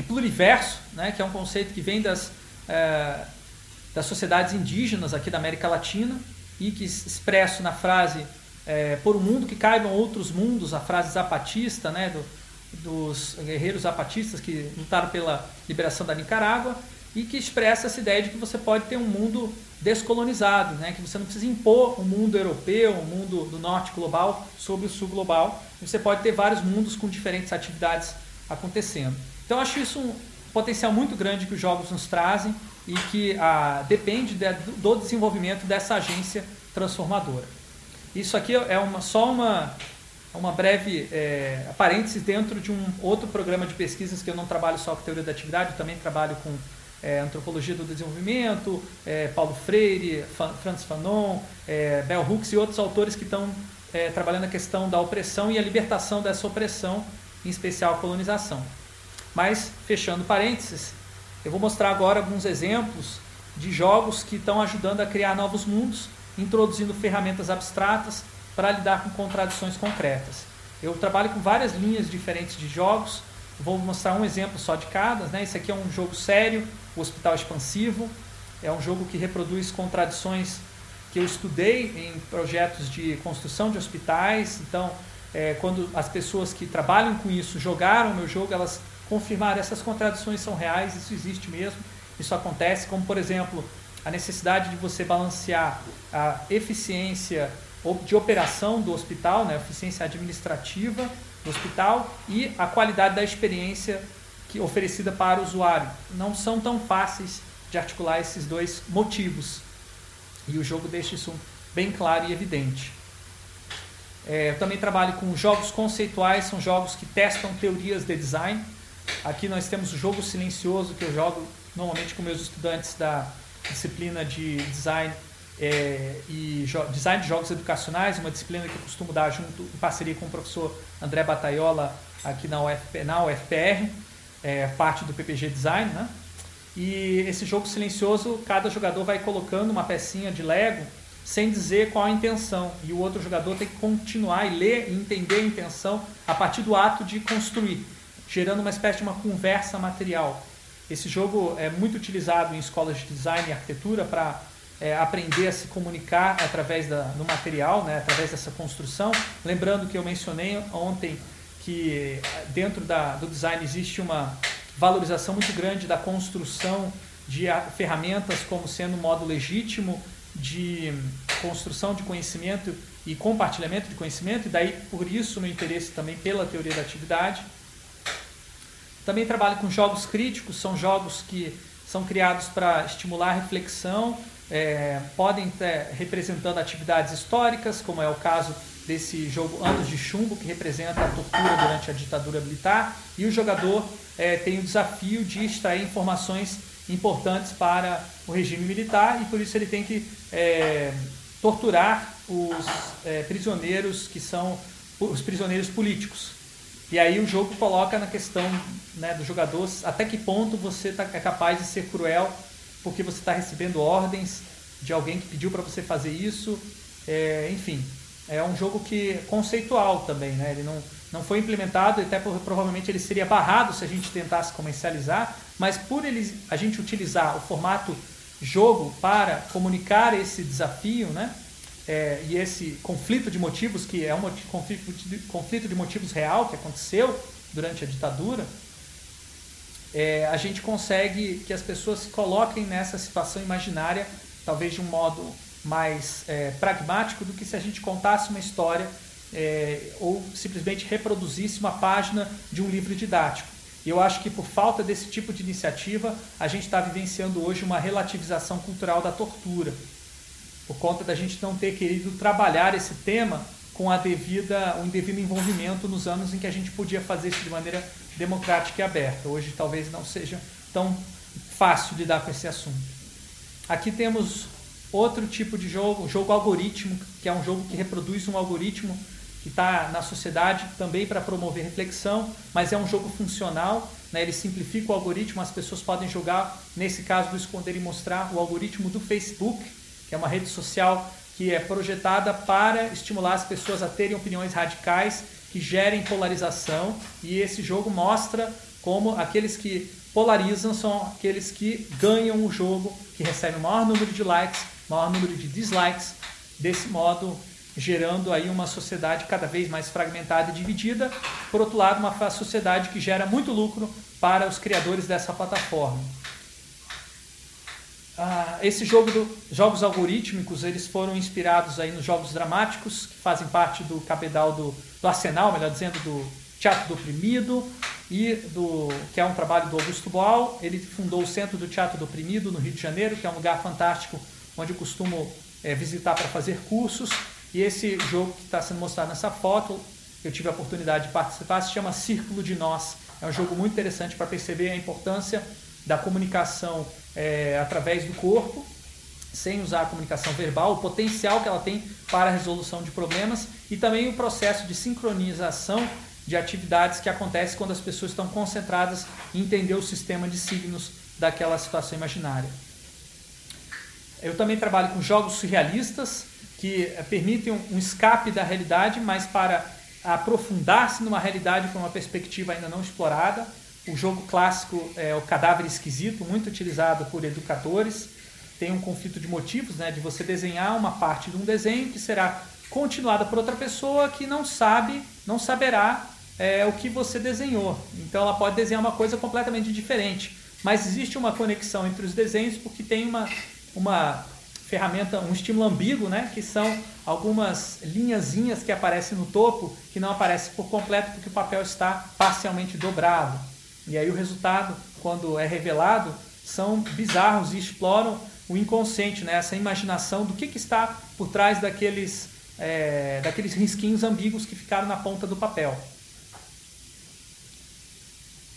de pluriverso, né, que é um conceito que vem das, é, das sociedades indígenas aqui da América Latina e que expresso na frase é, por um mundo que caibam outros mundos, a frase zapatista, né, do, dos guerreiros zapatistas que lutaram pela liberação da Nicarágua e que expressa essa ideia de que você pode ter um mundo descolonizado, né, que você não precisa impor o um mundo europeu, o um mundo do norte global sobre o sul global, você pode ter vários mundos com diferentes atividades acontecendo. Então acho isso um potencial muito grande que os jogos nos trazem e que ah, depende de, do desenvolvimento dessa agência transformadora. Isso aqui é uma, só uma, uma breve é, parênteses dentro de um outro programa de pesquisas que eu não trabalho só com teoria da atividade, eu também trabalho com é, antropologia do desenvolvimento, é, Paulo Freire, Franz Fanon, é, Bell Hooks e outros autores que estão é, trabalhando a questão da opressão e a libertação dessa opressão, em especial a colonização. Mas, fechando parênteses, eu vou mostrar agora alguns exemplos de jogos que estão ajudando a criar novos mundos introduzindo ferramentas abstratas para lidar com contradições concretas. Eu trabalho com várias linhas diferentes de jogos, vou mostrar um exemplo só de cada. Né? Esse aqui é um jogo sério, o Hospital Expansivo. É um jogo que reproduz contradições que eu estudei em projetos de construção de hospitais. Então, é, quando as pessoas que trabalham com isso jogaram meu jogo, elas confirmaram essas contradições são reais, isso existe mesmo, isso acontece. Como, por exemplo, a necessidade de você balancear a eficiência de operação do hospital, né, a eficiência administrativa do hospital e a qualidade da experiência que oferecida para o usuário. Não são tão fáceis de articular esses dois motivos. E o jogo deixa isso bem claro e evidente. É, eu também trabalho com jogos conceituais, são jogos que testam teorias de design. Aqui nós temos o jogo silencioso, que eu jogo normalmente com meus estudantes da disciplina de design é, e design de jogos educacionais, uma disciplina que eu costumo dar junto em parceria com o professor André Bataiola aqui na, UFP, na UFPR, é, parte do PPG Design, né? E esse jogo silencioso, cada jogador vai colocando uma pecinha de Lego sem dizer qual a intenção. E o outro jogador tem que continuar e ler e entender a intenção a partir do ato de construir, gerando uma espécie de uma conversa material. Esse jogo é muito utilizado em escolas de design e arquitetura para é, aprender a se comunicar através da, do material, né, através dessa construção. Lembrando que eu mencionei ontem que dentro da, do design existe uma valorização muito grande da construção de ferramentas como sendo um modo legítimo de construção de conhecimento e compartilhamento de conhecimento, e daí por isso meu interesse também pela teoria da atividade. Também trabalho com jogos críticos, são jogos que são criados para estimular a reflexão, é, podem estar representando atividades históricas, como é o caso desse jogo Anos de Chumbo, que representa a tortura durante a ditadura militar, e o jogador é, tem o desafio de extrair informações importantes para o regime militar e por isso ele tem que é, torturar os é, prisioneiros que são os prisioneiros políticos. E aí o jogo coloca na questão né, do jogador até que ponto você tá, é capaz de ser cruel porque você está recebendo ordens de alguém que pediu para você fazer isso. É, enfim, é um jogo que conceitual também, né? Ele não, não foi implementado, até por, provavelmente ele seria barrado se a gente tentasse comercializar, mas por ele, a gente utilizar o formato jogo para comunicar esse desafio, né? É, e esse conflito de motivos, que é um conflito de, motivos real que aconteceu durante a ditadura, é, a gente consegue que as pessoas se coloquem nessa situação imaginária, talvez de um modo mais é, pragmático do que se a gente contasse uma história é, ou simplesmente reproduzisse uma página de um livro didático. E eu acho que por falta desse tipo de iniciativa, a gente está vivenciando hoje uma relativização cultural da tortura, por conta da gente não ter querido trabalhar esse tema com a devida, o indevido envolvimento nos anos em que a gente podia fazer isso de maneira democrática e aberta. Hoje talvez não seja tão fácil lidar com esse assunto. Aqui temos outro tipo de jogo, o jogo algoritmo, que é um jogo que reproduz um algoritmo que está na sociedade também para promover reflexão, mas é um jogo funcional, né? ele simplifica o algoritmo, as pessoas podem jogar, nesse caso do Esconder e Mostrar, o algoritmo do Facebook, que é uma rede social que é projetada para estimular as pessoas a terem opiniões radicais que gerem polarização, e esse jogo mostra como aqueles que polarizam são aqueles que ganham o jogo, que recebem o maior número de likes, maior número de dislikes, desse modo gerando aí uma sociedade cada vez mais fragmentada e dividida. Por outro lado, uma sociedade que gera muito lucro para os criadores dessa plataforma. Ah, esse jogo jogos algorítmicos eles foram inspirados aí nos jogos dramáticos que fazem parte do cabedal do, do arsenal, melhor dizendo, do Teatro do Oprimido e do que é um trabalho do Augusto Boal. Ele fundou o Centro do Teatro do Oprimido no Rio de Janeiro, que é um lugar fantástico onde eu costumo é, visitar para fazer cursos. E esse jogo que está sendo mostrado nessa foto, eu tive a oportunidade de participar, se chama Círculo de Nós. É um jogo muito interessante para perceber a importância da comunicação é, através do corpo, sem usar a comunicação verbal, o potencial que ela tem para a resolução de problemas e também o processo de sincronização de atividades que acontece quando as pessoas estão concentradas em entender o sistema de signos daquela situação imaginária. Eu também trabalho com jogos surrealistas, que eh, permitem um escape da realidade, mas para aprofundar-se numa realidade com uma perspectiva ainda não explorada. O jogo clássico é o Cadáver Esquisito, muito utilizado por educadores. Tem um conflito de motivos, né, de você desenhar uma parte de um desenho que será continuada por outra pessoa que não sabe, não saberá é, o que você desenhou. Então ela pode desenhar uma coisa completamente diferente. Mas existe uma conexão entre os desenhos porque tem uma, uma ferramenta, um estímulo ambíguo, né? que são algumas linhazinhas que aparecem no topo, que não aparecem por completo porque o papel está parcialmente dobrado. E aí o resultado, quando é revelado, são bizarros e exploram o inconsciente, né? essa imaginação do que, que está por trás daqueles, é, daqueles risquinhos ambíguos que ficaram na ponta do papel.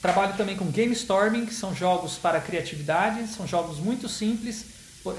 Trabalho também com game storming, que são jogos para criatividade, são jogos muito simples,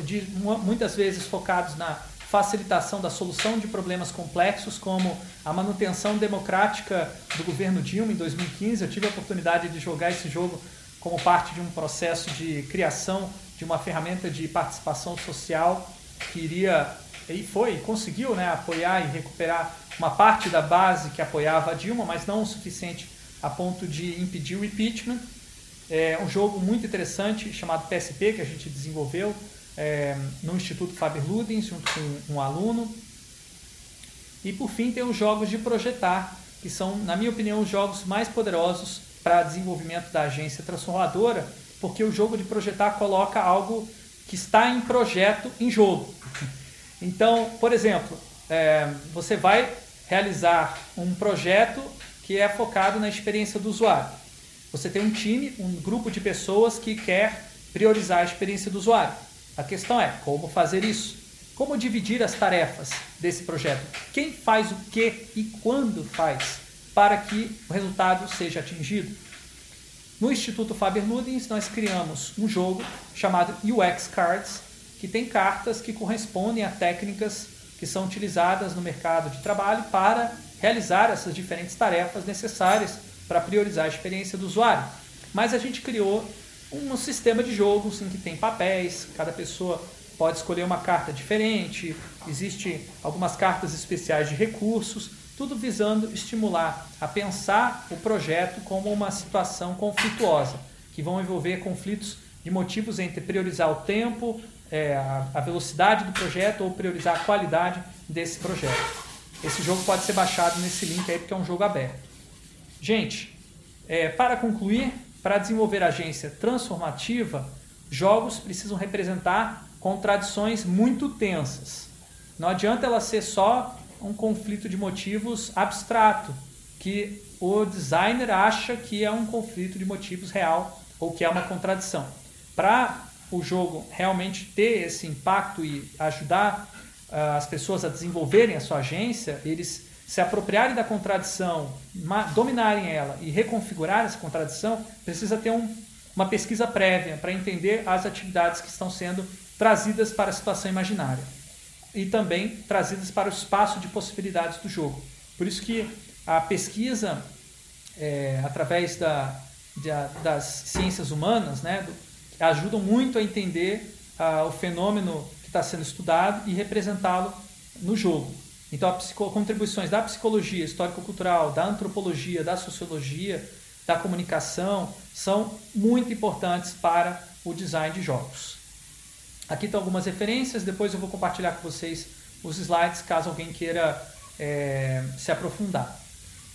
de, muitas vezes focados na facilitação da solução de problemas complexos, como a manutenção democrática do governo Dilma em 2015. Eu tive a oportunidade de jogar esse jogo como parte de um processo de criação de uma ferramenta de participação social que iria e foi conseguiu né, apoiar e recuperar uma parte da base que apoiava a Dilma, mas não o suficiente a ponto de impedir o impeachment. É um jogo muito interessante chamado PSP que a gente desenvolveu é, no Instituto Faber-Ludens, junto com um aluno. E por fim tem os jogos de projetar, que são, na minha opinião, os jogos mais poderosos para desenvolvimento da agência transformadora, porque o jogo de projetar coloca algo que está em projeto em jogo. Então, por exemplo, é, você vai realizar um projeto que é focado na experiência do usuário. Você tem um time, um grupo de pessoas que quer priorizar a experiência do usuário. A questão é como fazer isso? Como dividir as tarefas desse projeto? Quem faz o que e quando faz para que o resultado seja atingido? No Instituto Faber-Ludens, nós criamos um jogo chamado UX Cards, que tem cartas que correspondem a técnicas que são utilizadas no mercado de trabalho para realizar essas diferentes tarefas necessárias para priorizar a experiência do usuário. Mas a gente criou um sistema de jogo em que tem papéis, cada pessoa pode escolher uma carta diferente, existe algumas cartas especiais de recursos, tudo visando estimular a pensar o projeto como uma situação conflituosa, que vão envolver conflitos de motivos entre priorizar o tempo, é, a velocidade do projeto ou priorizar a qualidade desse projeto. Esse jogo pode ser baixado nesse link aí porque é um jogo aberto. Gente, é, para concluir, para desenvolver agência transformativa, jogos precisam representar contradições muito tensas. Não adianta ela ser só um conflito de motivos abstrato, que o designer acha que é um conflito de motivos real ou que é uma contradição. Para o jogo realmente ter esse impacto e ajudar uh, as pessoas a desenvolverem a sua agência, eles se apropriarem da contradição, dominarem ela e reconfigurar essa contradição, precisa ter um, uma pesquisa prévia para entender as atividades que estão sendo trazidas para a situação imaginária e também trazidas para o espaço de possibilidades do jogo. Por isso que a pesquisa, é, através da, da, das ciências humanas, né, muito a entender ah, o fenômeno que está sendo estudado e representá-lo no jogo. Então, as contribuições da psicologia histórico-cultural, da antropologia, da sociologia, da comunicação são muito importantes para o design de jogos. Aqui estão algumas referências, depois eu vou compartilhar com vocês os slides caso alguém queira é, se aprofundar.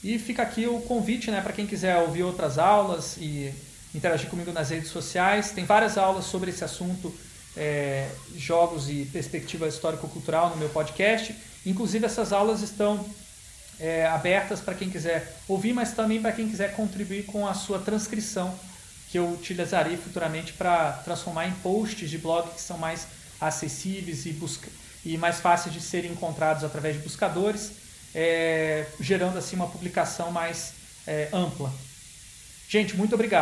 E fica aqui o convite né, para quem quiser ouvir outras aulas e interagir comigo nas redes sociais. Tem várias aulas sobre esse assunto, é, jogos e perspectiva histórico-cultural no meu podcast. Inclusive, essas aulas estão é, abertas para quem quiser ouvir, mas também para quem quiser contribuir com a sua transcrição, que eu utilizarei futuramente para transformar em posts de blog que são mais acessíveis e, busca e mais fáceis de serem encontrados através de buscadores, é, gerando assim uma publicação mais é, ampla. Gente, muito obrigado.